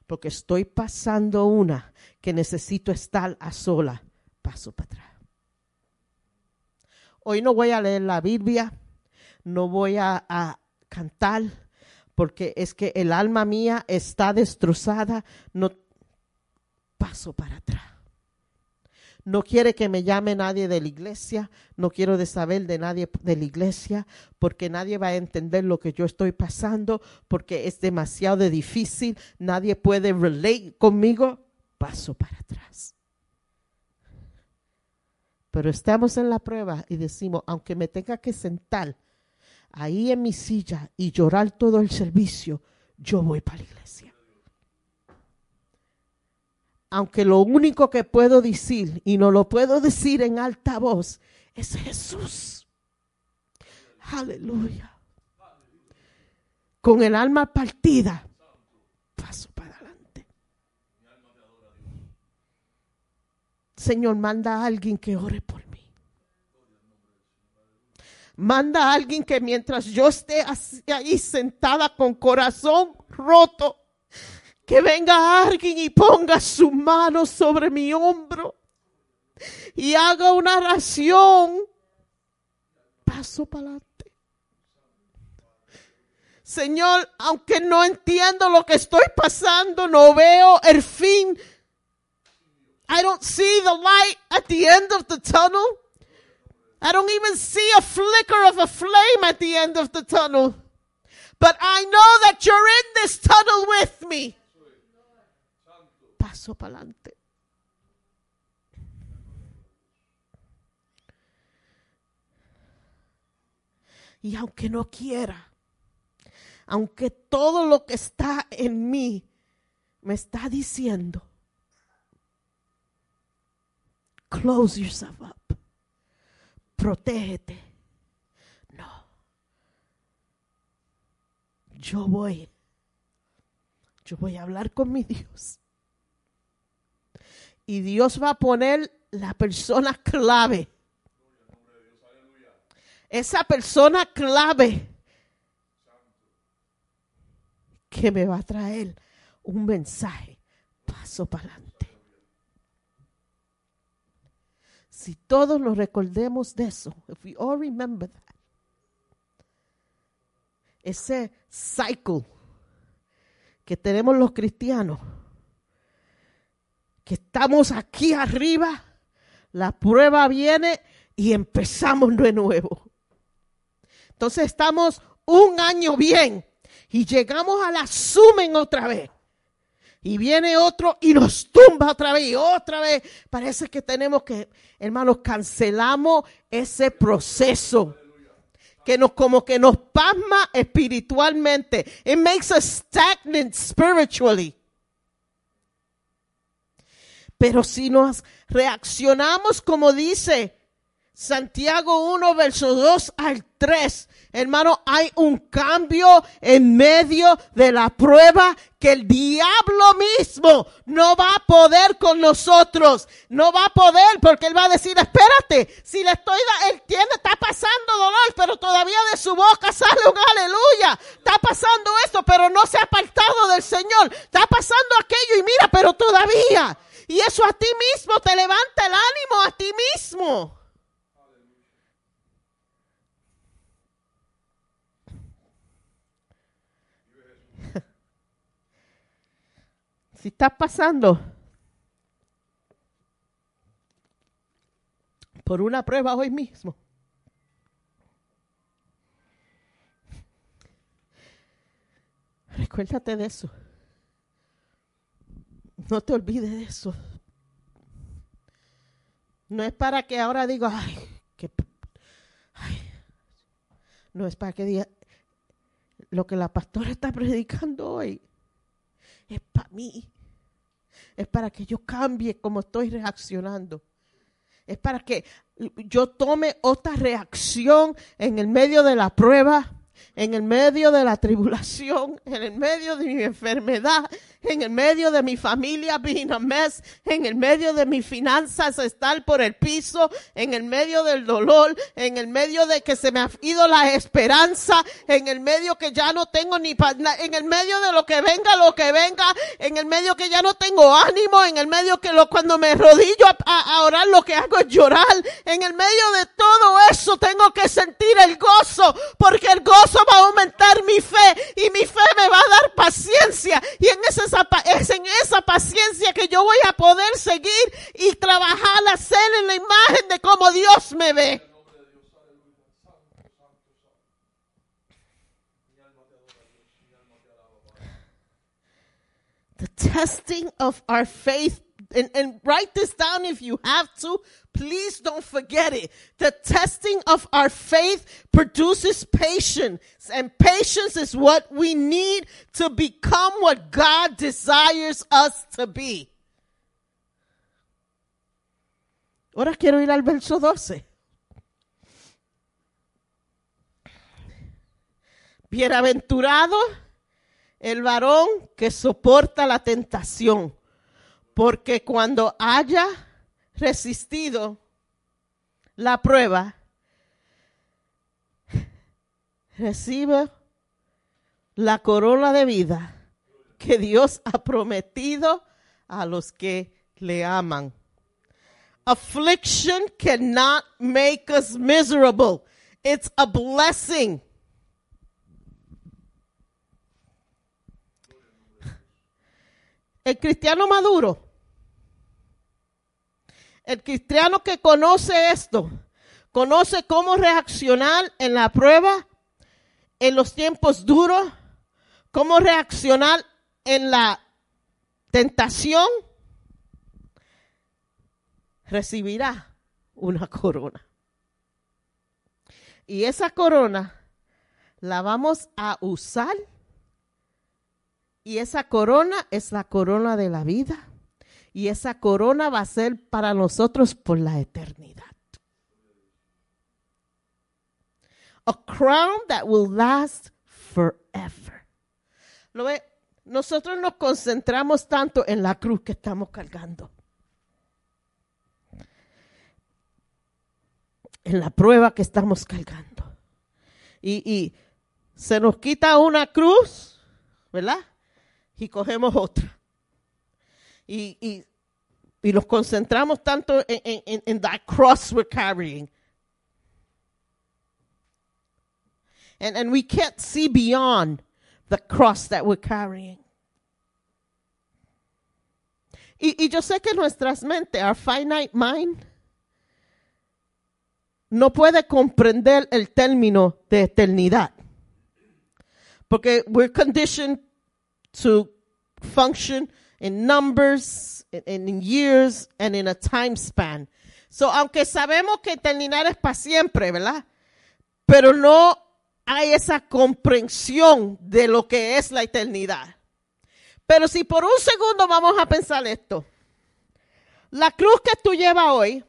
Porque estoy pasando una que necesito estar a sola. Paso para atrás. Hoy no voy a leer la Biblia. No voy a, a cantar. Porque es que el alma mía está destrozada. No paso para atrás. No quiere que me llame nadie de la iglesia. No quiero de saber de nadie de la iglesia porque nadie va a entender lo que yo estoy pasando porque es demasiado difícil. Nadie puede relate conmigo. Paso para atrás. Pero estamos en la prueba y decimos, aunque me tenga que sentar ahí en mi silla y llorar todo el servicio, yo voy para la iglesia aunque lo único que puedo decir, y no lo puedo decir en alta voz, es Jesús. Aleluya. Con el alma partida, paso para adelante. Señor, manda a alguien que ore por mí. Manda a alguien que mientras yo esté ahí sentada con corazón roto, que venga alguien y ponga su mano sobre mi hombro y haga una oración. Paso para adelante. Señor, aunque no entiendo lo que estoy pasando, no veo el fin. I don't see the light at the end of the tunnel. I don't even see a flicker of a flame at the end of the tunnel. But I know that you're in this tunnel with me. Paso para adelante. Y aunque no quiera, aunque todo lo que está en mí me está diciendo, close yourself up, protégete. No, yo voy, yo voy a hablar con mi Dios. Y Dios va a poner la persona clave. Esa persona clave que me va a traer un mensaje paso para adelante. Si todos nos recordemos de eso, if we all remember that, ese cycle que tenemos los cristianos, que estamos aquí arriba, la prueba viene y empezamos de nuevo. Entonces estamos un año bien y llegamos a la sumen otra vez. Y viene otro y nos tumba otra vez y otra vez. Parece que tenemos que, hermanos, cancelamos ese proceso. Que nos, como que nos pasma espiritualmente. It makes us stagnant spiritually. Pero si nos reaccionamos como dice Santiago 1, verso 2 al 3. Hermano, hay un cambio en medio de la prueba que el diablo mismo no va a poder con nosotros. No va a poder porque él va a decir, espérate, si le estoy, él tiene, está pasando dolor, pero todavía de su boca sale un aleluya. Está pasando esto, pero no se ha apartado del Señor. Está pasando aquello y mira, pero todavía. Y eso a ti mismo te levanta el ánimo a ti mismo. Si estás pasando por una prueba hoy mismo, recuérdate de eso. No te olvides de eso. No es para que ahora diga, ay, que, no es para que diga lo que la pastora está predicando hoy. Es para mí. Es para que yo cambie como estoy reaccionando. Es para que yo tome otra reacción en el medio de la prueba, en el medio de la tribulación, en el medio de mi enfermedad, en el medio de mi familia being a mess, en el medio de mis finanzas estar por el piso, en el medio del dolor, en el medio de que se me ha ido la esperanza, en el medio que ya no tengo ni pa- en el medio de lo que venga, lo que venga, en el medio que ya no tengo ánimo, en el medio que lo, cuando me rodillo a, a- a orar lo que hago es llorar, en el medio de todo eso tengo que sentir el gozo, porque el gozo va a aumentar mi fe y mi fe me va a dar paciencia y en esa, esa es en esa paciencia que yo voy a poder seguir y trabajar a ser en la imagen de cómo Dios me ve. The testing of our faith, and, and write this down if you have to. Please don't forget it. The testing of our faith produces patience, and patience is what we need to become what God desires us to be. Ahora quiero ir al verso 12. Bienaventurado el varón que soporta la tentación, porque cuando haya resistido la prueba, recibe la corona de vida que Dios ha prometido a los que le aman. Affliction cannot make us miserable. It's a blessing. El cristiano maduro, el cristiano que conoce esto, conoce cómo reaccionar en la prueba, en los tiempos duros, cómo reaccionar en la tentación, recibirá una corona. Y esa corona la vamos a usar. Y esa corona es la corona de la vida. Y esa corona va a ser para nosotros por la eternidad. A crown that will last forever. ¿Lo ve? Nosotros nos concentramos tanto en la cruz que estamos cargando. en la prueba que estamos cargando. Y, y se nos quita una cruz, ¿verdad? Y cogemos otra. Y, y, y nos concentramos tanto en, en, en, en that cross we're carrying. And, and we can't see beyond the cross that we're carrying. Y, y yo sé que nuestras mentes, our finite mind, no puede comprender el término de eternidad. Porque we're conditioned to function in numbers, in, in years, and in a time span. So, aunque sabemos que eternidad es para siempre, ¿verdad? Pero no hay esa comprensión de lo que es la eternidad. Pero si por un segundo vamos a pensar esto, la cruz que tú llevas hoy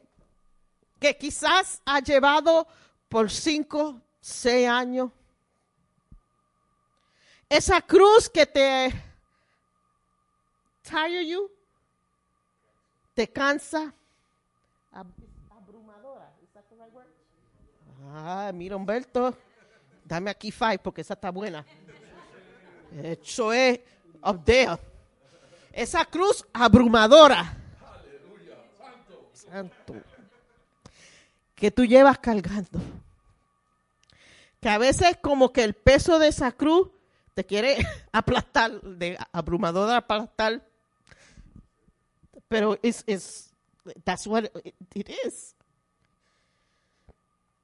que quizás ha llevado por cinco, seis años. Esa cruz que te tire you, te cansa, ab- abrumadora. Ah, mira Humberto, dame aquí five porque esa está buena. Eso es up there. Esa cruz abrumadora. Santo. Que tú llevas cargando. Que a veces como que el peso de esa cruz te quiere aplastar, de abrumadora aplastar. Pero es, es, that's what it, is.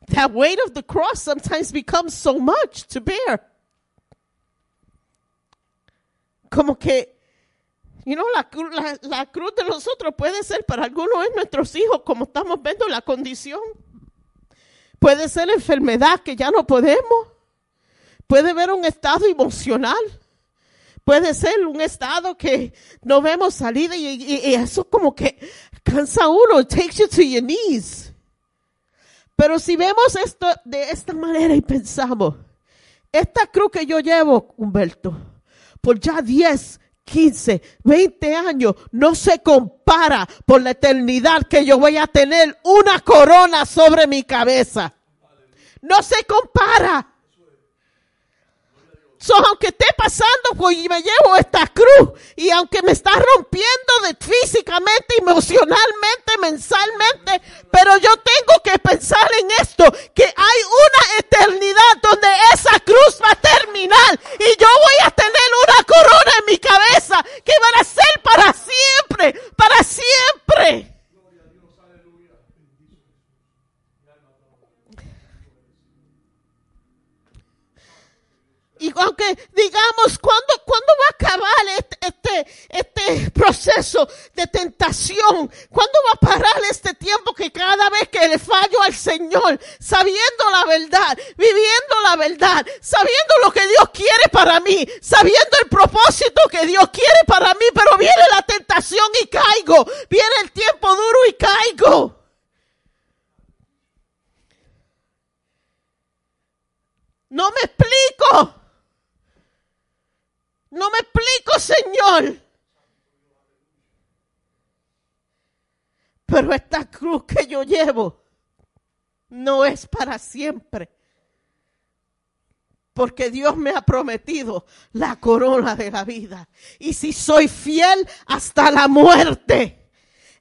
That weight of the cross sometimes becomes so much to bear. Como que, you know, la, la, la cruz de nosotros puede ser para algunos de nuestros hijos, como estamos viendo la condición. Puede ser enfermedad que ya no podemos. Puede ver un estado emocional. Puede ser un estado que no vemos salida y, y- y eso como que cansa a uno, takes you to your knees. Pero si vemos esto de esta manera y pensamos, esta cruz que yo llevo, Humberto, por ya 10, 15, 20 años, no se compara por la eternidad que yo voy a tener una corona sobre mi cabeza. No se compara. So, aunque esté pasando, pues y me llevo esta cruz, y aunque me está rompiendo de físicamente, emocionalmente, mensalmente, pero yo tengo que pensar en esto, que hay una eternidad donde esa cruz va a terminar, y yo voy a tener una corona en mi cabeza que va a ser para siempre, para siempre. Y aunque digamos, ¿cuándo, ¿cuándo va a acabar este, este, este proceso de tentación? ¿Cuándo va a parar este tiempo que cada vez que le fallo al Señor, sabiendo la verdad, viviendo la verdad, sabiendo lo que Dios quiere para mí, sabiendo el propósito que Dios quiere para mí, pero viene la tentación y caigo, viene el tiempo duro y caigo. No me explico. No me explico, Señor. Pero esta cruz que yo llevo no es para siempre. Porque Dios me ha prometido la corona de la vida. Y si soy fiel hasta la muerte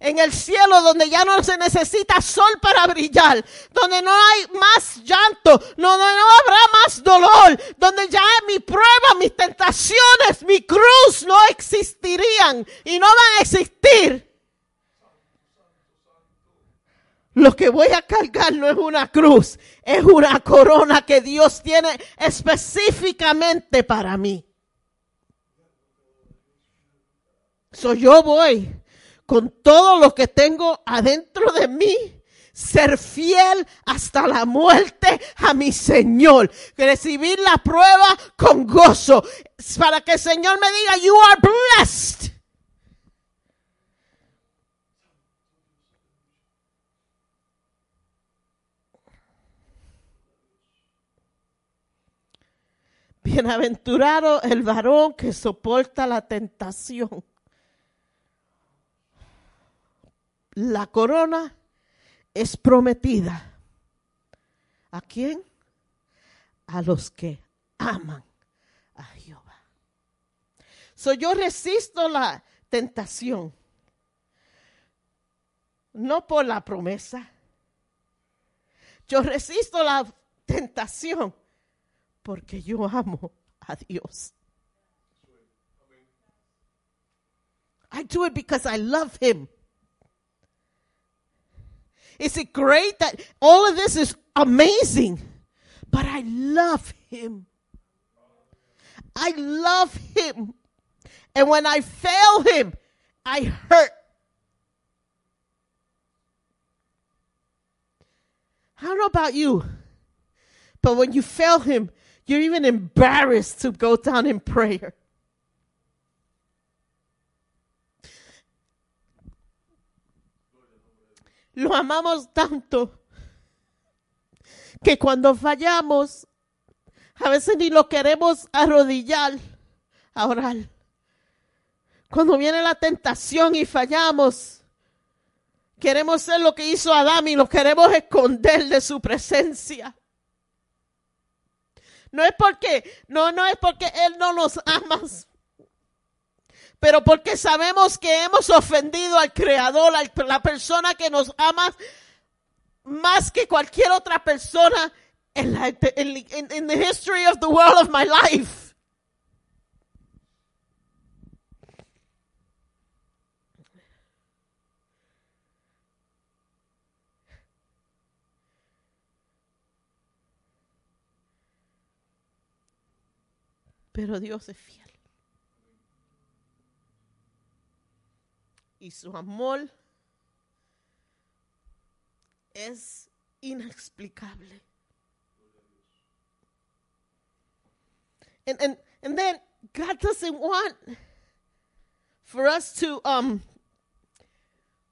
en el cielo donde ya no se necesita sol para brillar, donde no hay más llanto, donde no habrá más dolor, donde ya mi prueba, mis tentaciones, mi cruz no existirían y no van a existir. Lo que voy a cargar no es una cruz, es una corona que Dios tiene específicamente para mí. So yo voy con todo lo que tengo adentro de mí, ser fiel hasta la muerte a mi Señor, recibir la prueba con gozo, para que el Señor me diga, you are blessed. Bienaventurado el varón que soporta la tentación. La corona es prometida. ¿A quién? A los que aman a Jehová. So yo resisto la tentación. No por la promesa. Yo resisto la tentación porque yo amo a Dios. I do it because I love him. Is it great that all of this is amazing? But I love him. I love him. And when I fail him, I hurt. I don't know about you, but when you fail him, you're even embarrassed to go down in prayer. Lo amamos tanto que cuando fallamos, a veces ni lo queremos arrodillar a orar. Cuando viene la tentación y fallamos, queremos ser lo que hizo Adán y lo queremos esconder de su presencia. No es porque, no, no es porque Él no nos ama, pero porque sabemos que hemos ofendido al Creador, a la persona que nos ama más que cualquier otra persona en la en, in the history of the world of my life. Pero Dios es fiel. Y su amor es inexplicable. And, and, and then God doesn't want for us to um,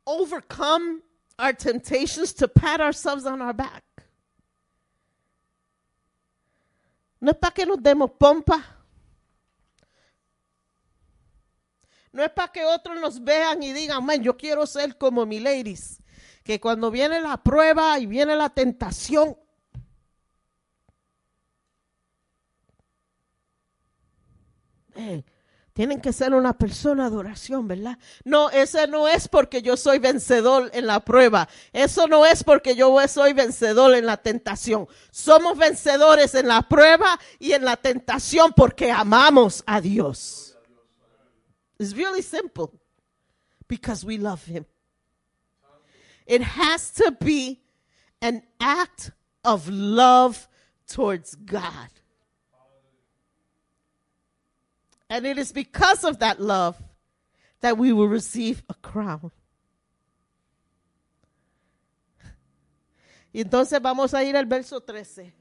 overcome our temptations to pat ourselves on our back. No es para que nos demos pompa. No es para que otros nos vean y digan, man, yo quiero ser como mi ladies. Que cuando viene la prueba y viene la tentación, eh, tienen que ser una persona de oración, ¿verdad? No, ese no es porque yo soy vencedor en la prueba. Eso no es porque yo soy vencedor en la tentación. Somos vencedores en la prueba y en la tentación porque amamos a Dios. It's really simple. Because we love him. It has to be an act of love towards God. And it is because of that love that we will receive a crown. Entonces vamos a ir al verso 13.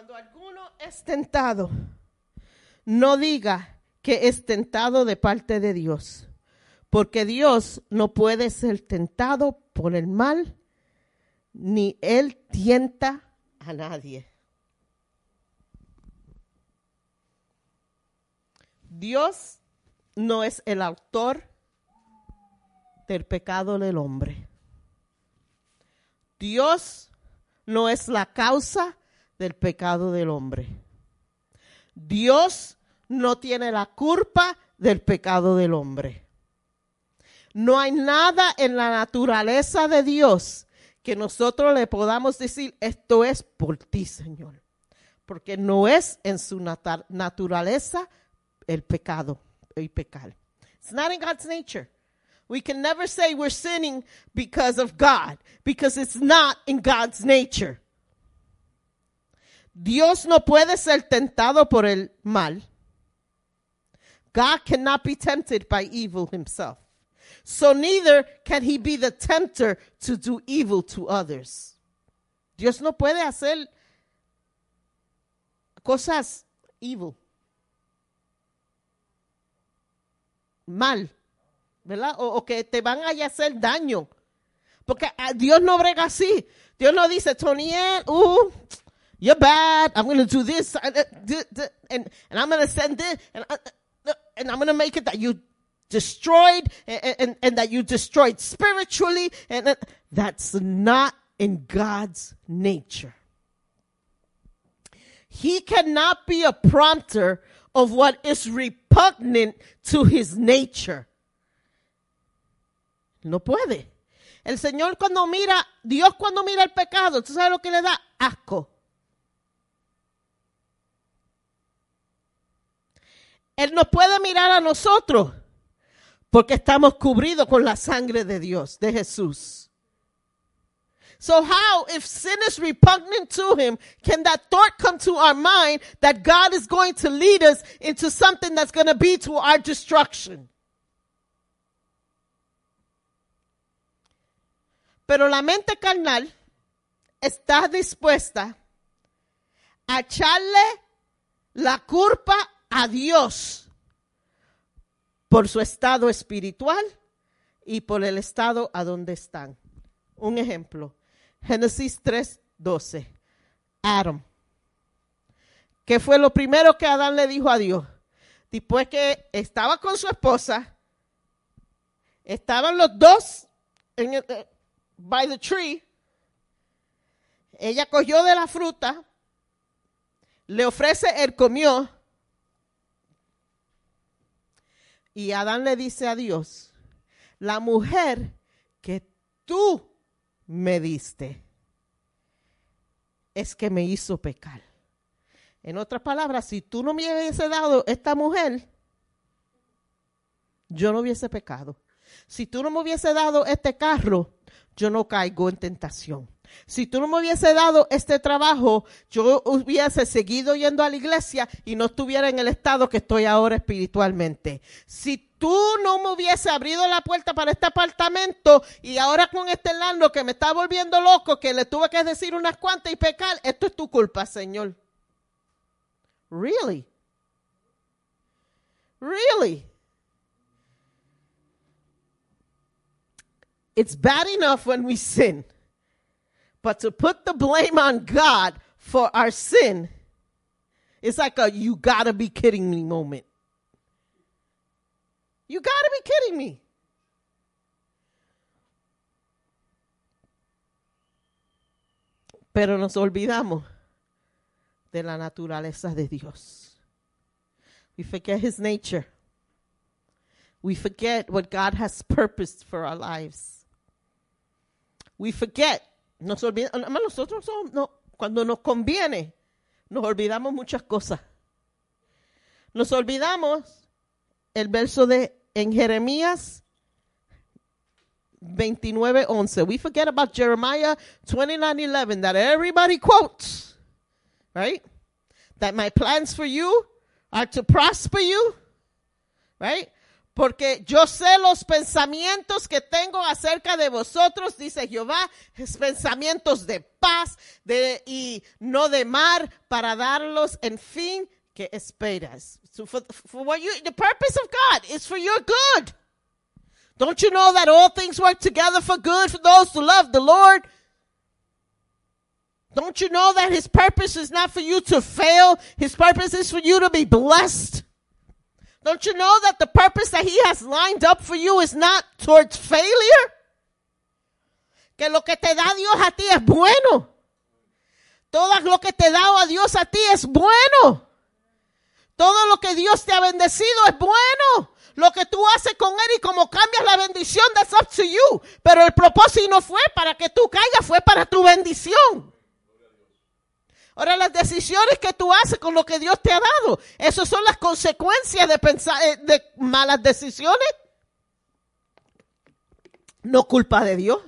Cuando alguno es tentado, no diga que es tentado de parte de Dios, porque Dios no puede ser tentado por el mal, ni Él tienta a nadie. Dios no es el autor del pecado del hombre. Dios no es la causa del pecado del hombre. Dios no tiene la culpa del pecado del hombre. No hay nada en la naturaleza de Dios que nosotros le podamos decir, esto es por ti, Señor. Porque no es en su nat naturaleza el pecado, el pecar. It's not in God's nature. We can never say we're sinning because of God, because it's not in God's nature. Dios no puede ser tentado por el mal. God cannot be tempted by evil himself. So neither can he be the tempter to do evil to others. Dios no puede hacer cosas evil. Mal. ¿Verdad? O, que te van a hacer daño. Porque a Dios no brega así. Dios no dice, Tony, uh, you're bad. I'm going to do this and, uh, and, and I'm going to send this and, uh, uh, and I'm going to make it that you destroyed and, and, and that you destroyed spiritually. And that's not in God's nature. He cannot be a prompter of what is repugnant to his nature. No puede. El Señor cuando mira, Dios cuando mira el pecado, ¿tú sabes lo que le da? Asco. Él no puede mirar a nosotros porque estamos cubridos con la sangre de Dios, de Jesús. So how, if sin is repugnant to him, can that thought come to our mind that God is going to lead us into something that's going to be to our destruction? Pero la mente carnal está dispuesta a echarle la culpa a Dios por su estado espiritual y por el estado a donde están. Un ejemplo, Génesis 3:12. Adam. ¿Qué fue lo primero que Adán le dijo a Dios? Después que estaba con su esposa, estaban los dos en el, eh, by the tree. Ella cogió de la fruta, le ofrece, él comió. Y Adán le dice a Dios, la mujer que tú me diste es que me hizo pecar. En otras palabras, si tú no me hubiese dado esta mujer, yo no hubiese pecado. Si tú no me hubiese dado este carro, yo no caigo en tentación. Si tú no me hubiese dado este trabajo, yo hubiese seguido yendo a la iglesia y no estuviera en el estado que estoy ahora espiritualmente. Si tú no me hubiese abrido la puerta para este apartamento y ahora con este lando que me está volviendo loco, que le tuve que decir unas cuantas y pecar, esto es tu culpa, Señor. Really? Really? It's bad enough when we sin. But to put the blame on God for our sin, it's like a you gotta be kidding me moment. You gotta be kidding me. Pero nos olvidamos de la naturaleza de Dios. We forget his nature. We forget what God has purposed for our lives. We forget. Nos olvidamos, nosotros somos, no, cuando nos conviene, nos olvidamos muchas cosas. Nos olvidamos el verso de en Jeremías 29:11. We forget about Jeremiah 29:11 that everybody quotes. Right? That my plans for you are to prosper you. Right? Porque yo sé los pensamientos que tengo acerca de vosotros, dice Jehová, es pensamientos de paz y no de mar, para darlos en fin que esperas. So for, for what you, the purpose of God is for your good. Don't you know that all things work together for good for those who love the Lord? Don't you know that His purpose is not for you to fail? His purpose is for you to be blessed. Don't you know that the purpose that He has lined up for you is not towards failure? Que lo que te da Dios a ti es bueno. Todo lo que te da a Dios a ti es bueno. Todo lo que Dios te ha bendecido es bueno. Lo que tú haces con Él y cómo cambias la bendición, that's up to you. Pero el propósito no fue para que tú caigas, fue para tu bendición. Ahora las decisiones que tú haces con lo que Dios te ha dado, esas son las consecuencias de pensar eh, de malas decisiones. No culpa de Dios.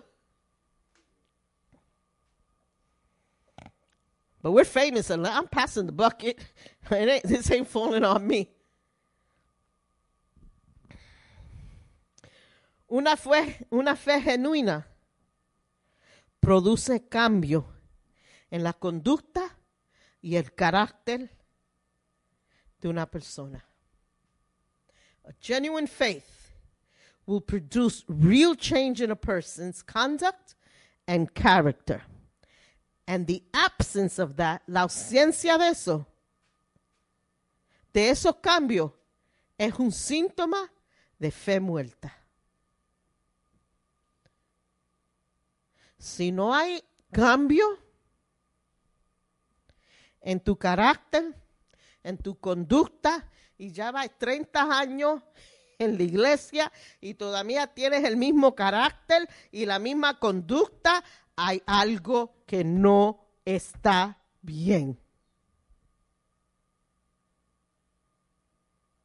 But we're famous and I'm passing the bucket. This ain't falling on me. Una fe genuina produce cambio en la conducta y el carácter de una persona. A genuine faith will produce real change in a person's conduct and character. And the absence of that, la ausencia de eso, de esos cambios, es un síntoma de fe muerta. Si no hay cambio en tu carácter, en tu conducta, y ya vas 30 años en la iglesia y todavía tienes el mismo carácter y la misma conducta, hay algo que no está bien.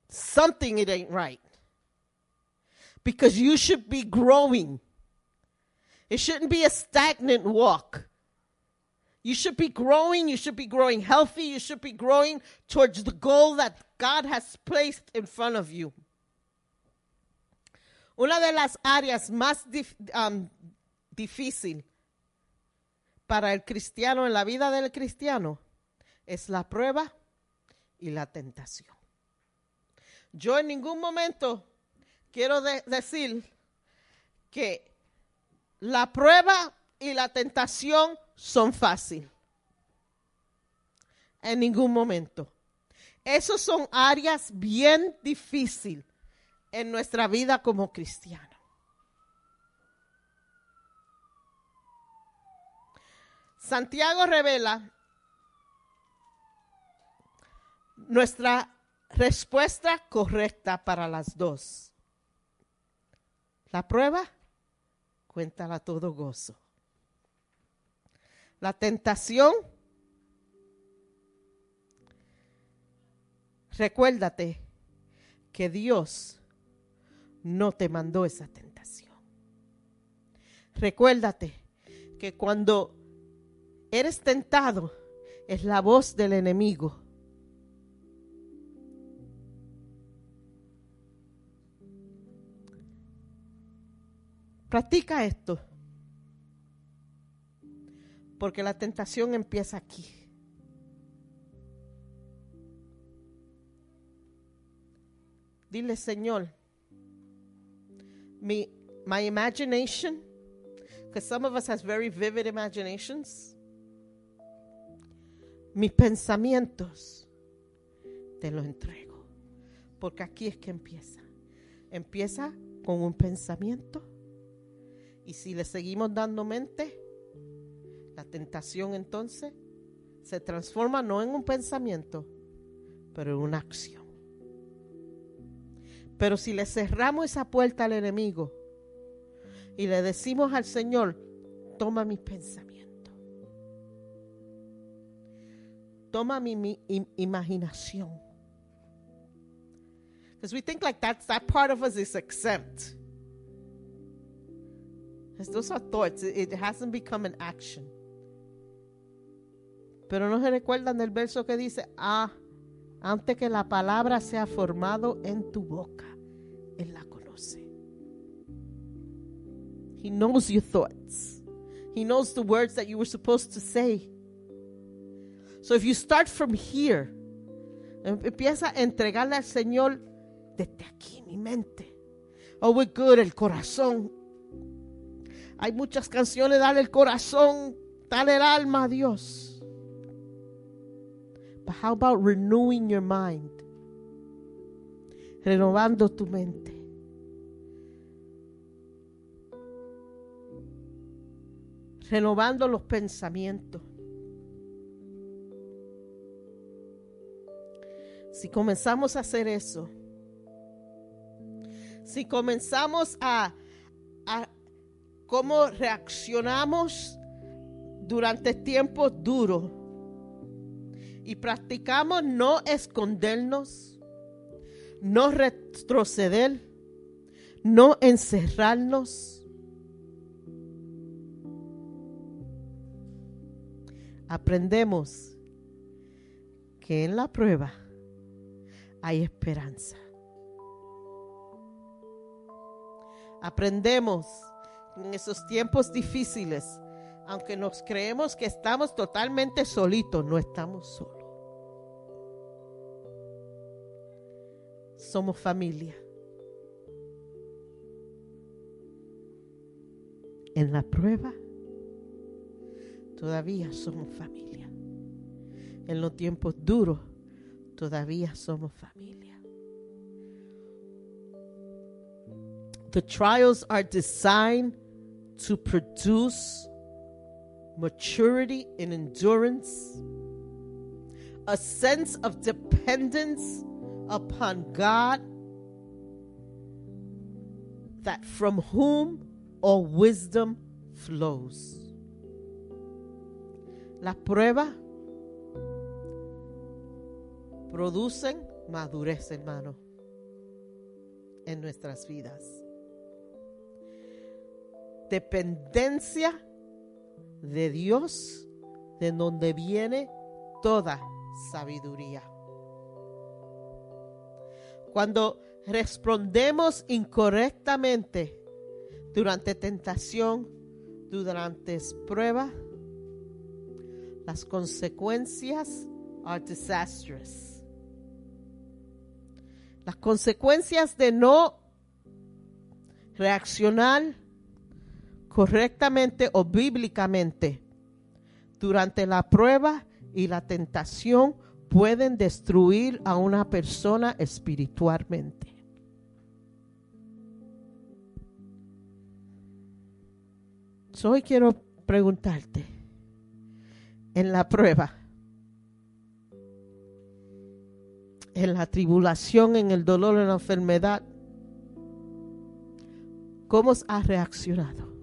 Something it ain't right. Because you should be growing. It shouldn't be a stagnant walk. You should be growing. You should be growing healthy. You should be growing towards the goal that God has placed in front of you. Una de las áreas más dif, um, difícil para el cristiano, en la vida del cristiano, es la prueba y la tentación. Yo en ningún momento quiero de- decir que la prueba y la tentación son fácil. En ningún momento. Esas son áreas bien difíciles en nuestra vida como cristianos. Santiago revela nuestra respuesta correcta para las dos. La prueba, cuéntala todo gozo. La tentación, recuérdate que Dios no te mandó esa tentación. Recuérdate que cuando eres tentado es la voz del enemigo. Practica esto. Porque la tentación empieza aquí. Dile, Señor, mi, my imagination, because some of us has very vivid imaginations. Mis pensamientos te los entrego. Porque aquí es que empieza. Empieza con un pensamiento. Y si le seguimos dando mente, tentación entonces se transforma no en un pensamiento, pero en una acción. Pero si le cerramos esa puerta al enemigo y le decimos al Señor, toma mis pensamientos, toma mi, mi im- imaginación. Because we think like that's, that part of us is exempt. Those are thoughts. It hasn't become an action. Pero no se recuerdan del verso que dice, ah, antes que la palabra sea formado en tu boca, Él la conoce. He knows your thoughts. He knows the words that you were supposed to say. So if you start from here, em- empieza a entregarle al Señor desde aquí, mi mente. Oh, we're good, el corazón. Hay muchas canciones, dale el corazón, dale el alma a Dios. But how about renewing your mind? Renovando tu mente. Renovando los pensamientos. Si comenzamos a hacer eso, si comenzamos a, a cómo reaccionamos durante tiempos duros y practicamos no escondernos, no retroceder, no encerrarnos. Aprendemos que en la prueba hay esperanza. Aprendemos en esos tiempos difíciles, aunque nos creemos que estamos totalmente solitos, no estamos solos. Somos familia. En la prueba, todavía somos familia. En los tiempos duros, todavía somos familia. The trials are designed to produce maturity and endurance, a sense of dependence upon God, that from whom all wisdom flows. Las pruebas producen madurez, hermano, en nuestras vidas. Dependencia de Dios, de donde viene toda sabiduría. Cuando respondemos incorrectamente durante tentación, durante prueba, las consecuencias are disastrous. Las consecuencias de no reaccionar correctamente o bíblicamente durante la prueba y la tentación pueden destruir a una persona espiritualmente. Hoy quiero preguntarte, en la prueba, en la tribulación, en el dolor, en la enfermedad, ¿cómo has reaccionado?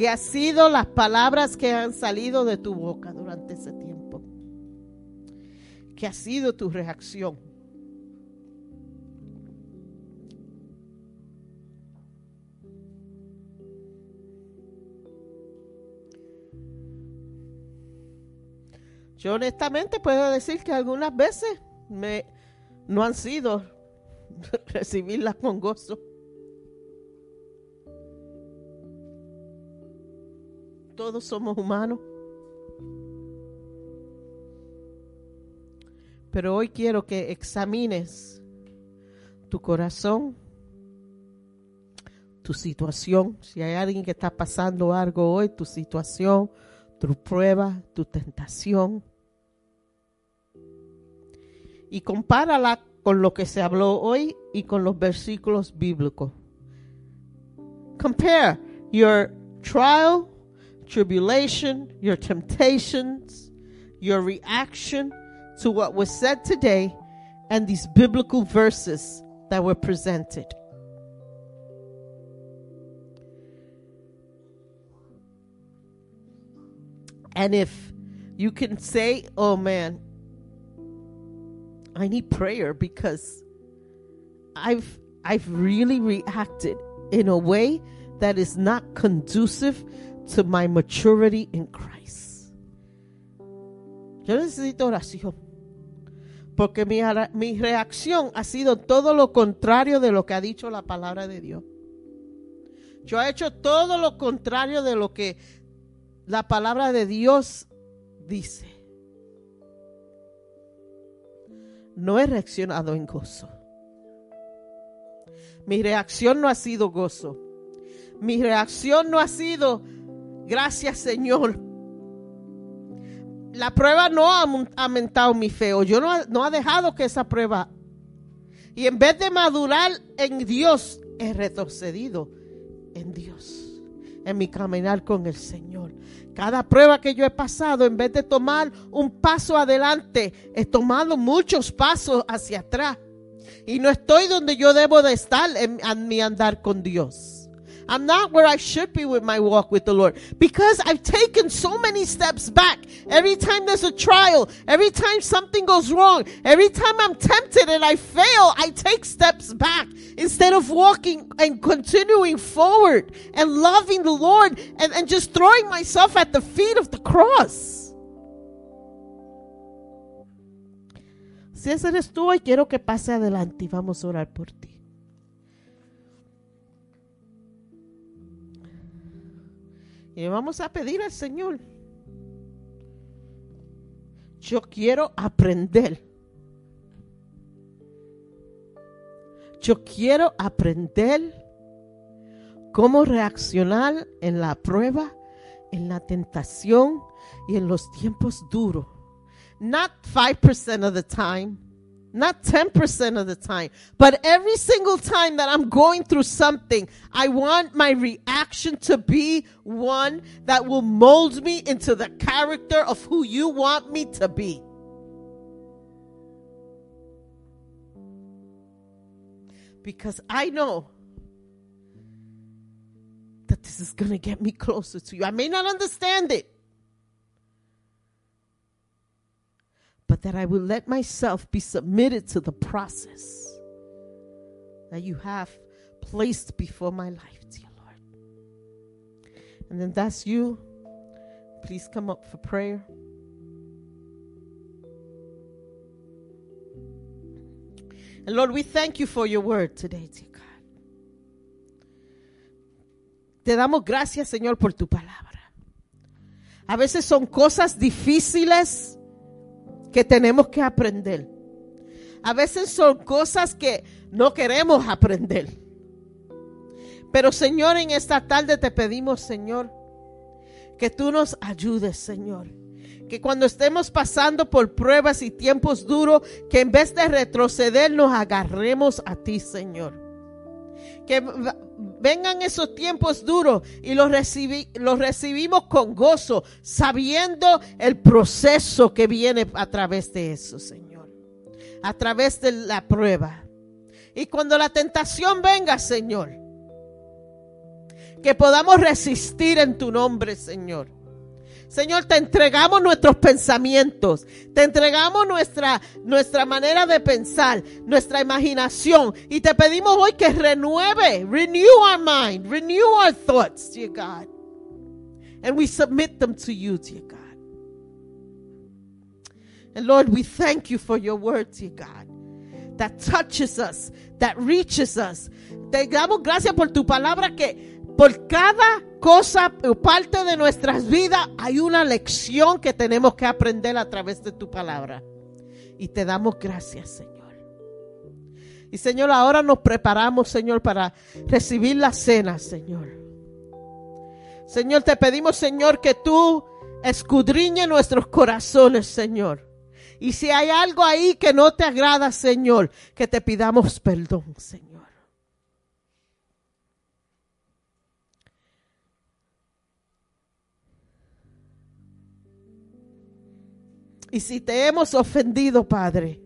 ¿Qué han sido las palabras que han salido de tu boca durante ese tiempo? ¿Qué ha sido tu reacción? Yo honestamente puedo decir que algunas veces me no han sido recibirlas con gozo. Todos somos humanos. Pero hoy quiero que examines tu corazón, tu situación. Si hay alguien que está pasando algo hoy, tu situación, tu prueba, tu tentación. Y compárala con lo que se habló hoy y con los versículos bíblicos. Compare your trial, tribulation, your temptations, your reaction to what was said today and these biblical verses that were presented. And if you can say, oh man, I need prayer because I've I've really reacted in a way that is not conducive to my maturity in Christ. Yo necesito oración. Porque mi, mi reacción ha sido todo lo contrario de lo que ha dicho la palabra de Dios. Yo he hecho todo lo contrario de lo que la palabra de Dios dice. No he reaccionado en gozo. Mi reacción no ha sido gozo. Mi reacción no ha sido gracias Señor. La prueba no ha aumen- aumentado mi fe. o Yo no, no ha dejado que esa prueba. Y en vez de madurar en Dios, he retrocedido en Dios. En mi caminar con el Señor. Cada prueba que yo he pasado, en vez de tomar un paso adelante, he tomado muchos pasos hacia atrás. Y no estoy donde yo debo de estar en mi andar con Dios. I'm not where I should be with my walk with the Lord because I've taken so many steps back. Every time there's a trial, every time something goes wrong, every time I'm tempted and I fail, I take steps back instead of walking and continuing forward and loving the Lord and, and just throwing myself at the feet of the cross. Si ese eres tú, hoy quiero que pase adelante y vamos a orar por ti. Y vamos a pedir al Señor. Yo quiero aprender. Yo quiero aprender cómo reaccionar en la prueba, en la tentación y en los tiempos duros. Not 5% of the time, not 10% of the time, but every single time that I'm going through something, I want my reaction to be one that will mold me into the character of who you want me to be. Because I know that this is going to get me closer to you. I may not understand it. But that I will let myself be submitted to the process that you have placed before my life, dear Lord. And then that's you. Please come up for prayer. And Lord, we thank you for your word today, dear God. Te damos gracias, Señor, por tu palabra. A veces son cosas difíciles que tenemos que aprender. A veces son cosas que no queremos aprender. Pero Señor, en esta tarde te pedimos, Señor, que tú nos ayudes, Señor. Que cuando estemos pasando por pruebas y tiempos duros, que en vez de retroceder nos agarremos a ti, Señor. Que vengan esos tiempos duros y los, los recibimos con gozo, sabiendo el proceso que viene a través de eso, Señor. A través de la prueba. Y cuando la tentación venga, Señor, que podamos resistir en tu nombre, Señor. Señor, te entregamos nuestros pensamientos, te entregamos nuestra, nuestra manera de pensar, nuestra imaginación y te pedimos hoy que renueve, renew our mind, renew our thoughts, dear God. And we submit them to you, dear God. And Lord, we thank you for your word, dear God, that touches us, that reaches us. Te damos gracias por tu palabra que por cada cosa parte de nuestras vidas hay una lección que tenemos que aprender a través de tu palabra. Y te damos gracias, Señor. Y Señor, ahora nos preparamos, Señor, para recibir la cena, Señor. Señor, te pedimos, Señor, que tú escudriñe nuestros corazones, Señor. Y si hay algo ahí que no te agrada, Señor, que te pidamos perdón, Señor. Y si te hemos ofendido, Padre,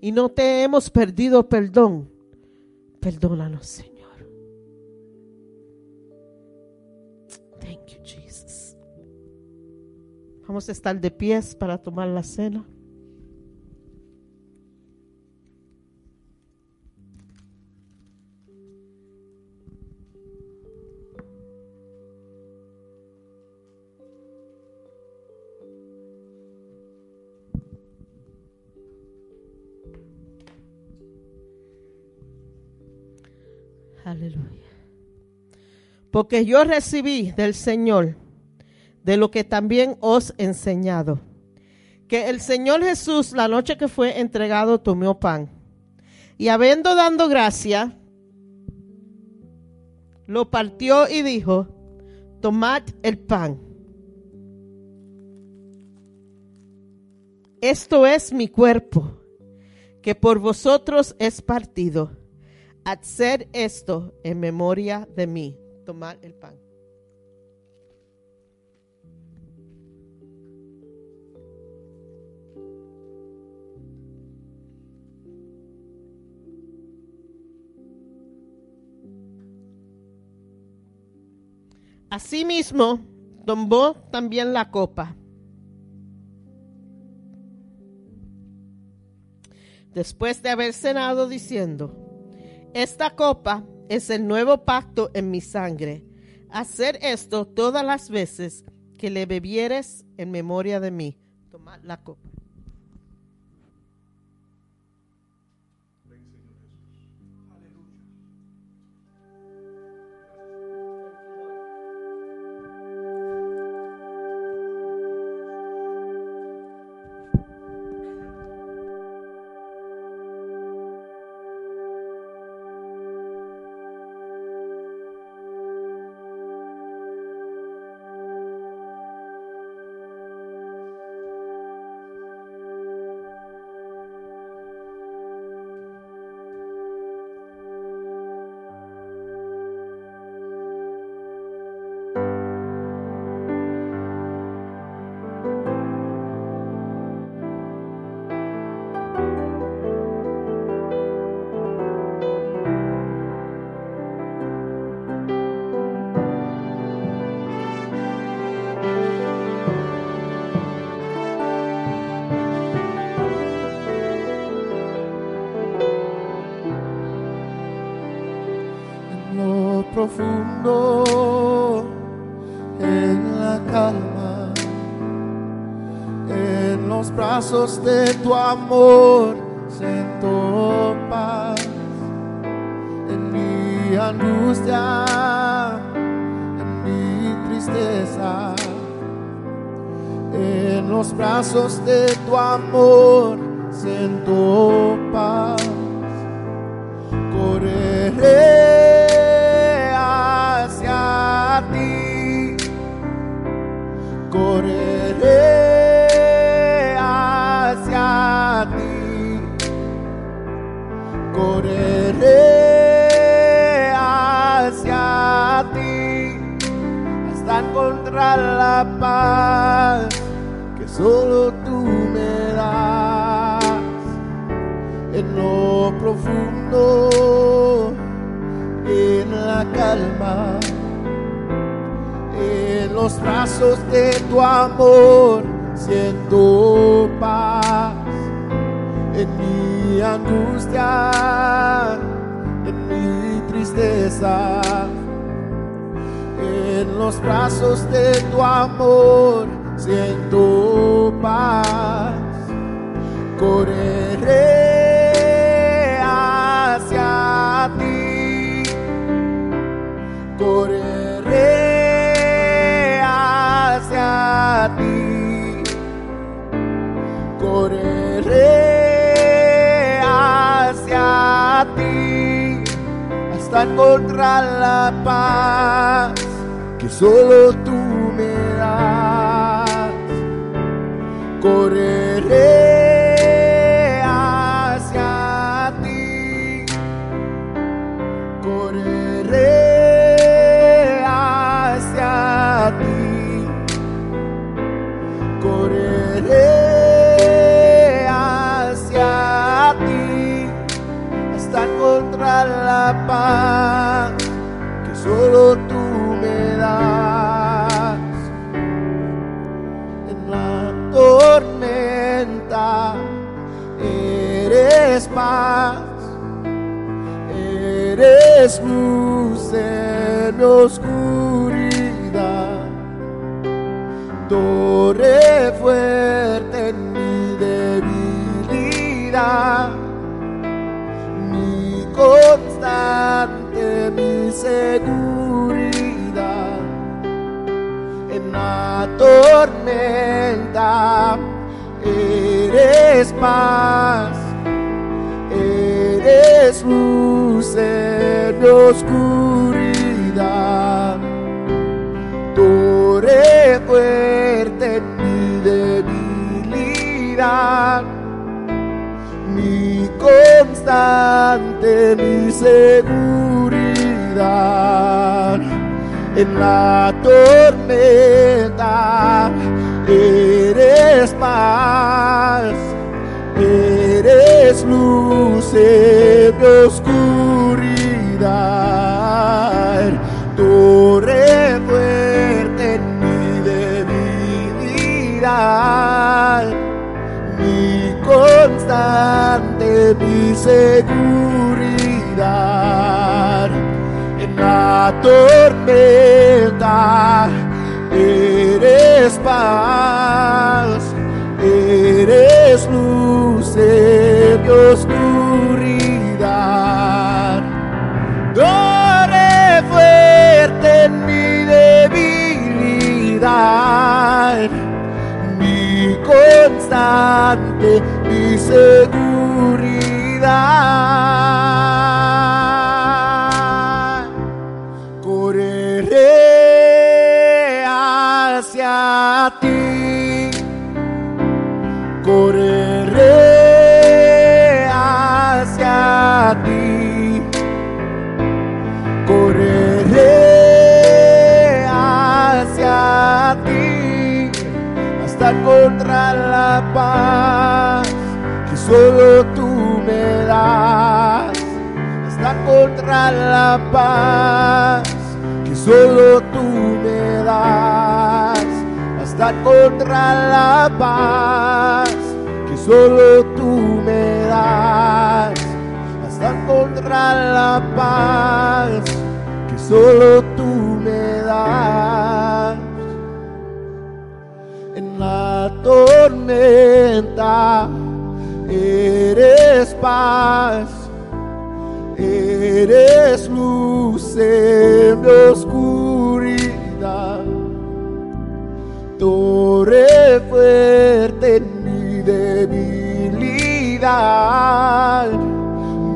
y no te hemos perdido perdón, perdónanos, Señor. Thank you, Jesus. Vamos a estar de pies para tomar la cena. Porque yo recibí del Señor de lo que también os he enseñado. Que el Señor Jesús, la noche que fue entregado, tomó pan. Y habiendo dado gracia, lo partió y dijo, tomad el pan. Esto es mi cuerpo, que por vosotros es partido Hacer esto en memoria de mí. Tomar el pan. Asimismo, tomó también la copa. Después de haber cenado diciendo, esta copa es el nuevo pacto en mi sangre. Hacer esto todas las veces que le bebieres en memoria de mí. Toma la copa. En los brazos de tu amor siento paz. Correré encontrar la paz que solo tú me das. En lo profundo, en la calma, en los brazos de tu amor siento paz. En mi angustia, en mi tristeza, en los brazos de tu amor siento paz. Correré hacia ti, correré hacia ti correré hacia ti hasta encontrar la paz que solo tú me das. Correré hacia ti, correré hacia ti. Correré hacia ti. Hasta encontrar la paz que solo eres luz en oscuridad. Torre fuerte en mi debilidad, mi constante, mi seguridad. En la tormenta eres paz, eres luz en oscuridad torre fuerte en mi debilidad, mi constante, mi seguridad. En la tormenta eres paz, eres luz en mi oscuridad torre fuerte en mi debilidad, mi constante, mi seguridad. En la tormenta eres paz, eres luz en mi oscuridad. Torre fuerte en mi debilidad, mi constante, mi seguridad. Correré hacia ti, correré hasta encontrar la paz que solo tú me das, hasta encontrar la paz que solo tú me das, hasta encontrar la paz que solo tú me das. Hasta encontrar la paz que solo tú me das. Tormenta eres paz, eres luz en mi oscuridad. torre fuerte en mi debilidad,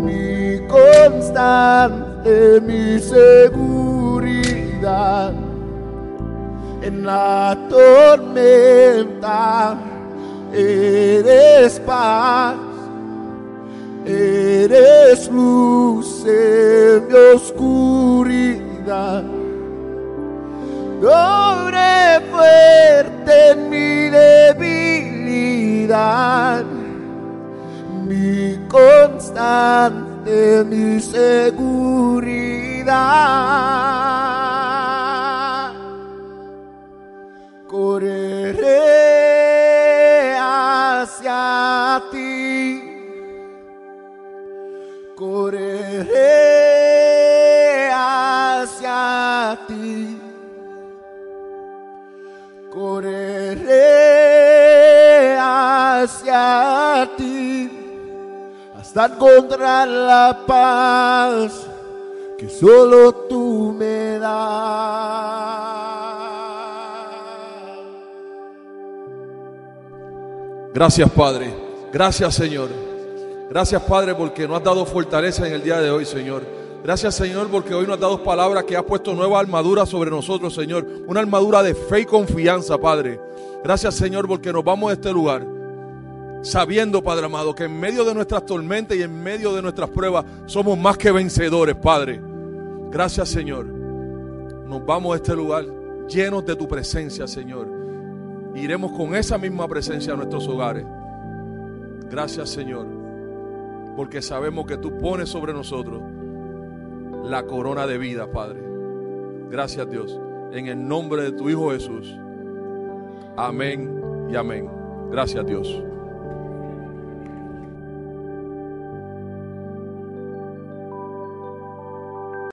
mi constante, mi seguridad. En la tormenta eres paz, eres luz en mi oscuridad. Dobre fuerte en mi debilidad, mi constante, mi seguridad. Correré hacia ti, correré hacia ti. Correré hacia ti. Hasta encontrar la paz que solo tú me das. Gracias, Padre. Gracias, Señor. Gracias, Padre, porque nos has dado fortaleza en el día de hoy, Señor. Gracias, Señor, porque hoy nos has dado palabras que has puesto nueva armadura sobre nosotros, Señor. Una armadura de fe y confianza, Padre. Gracias, Señor, porque nos vamos a este lugar sabiendo, Padre amado, que en medio de nuestras tormentas y en medio de nuestras pruebas somos más que vencedores, Padre. Gracias, Señor. Nos vamos a este lugar llenos de tu presencia, Señor. Iremos con esa misma presencia a nuestros hogares. Gracias, Señor, porque sabemos que tú pones sobre nosotros la corona de vida, Padre. Gracias, Dios. En el nombre de tu Hijo Jesús. Amén y amén. Gracias, Dios.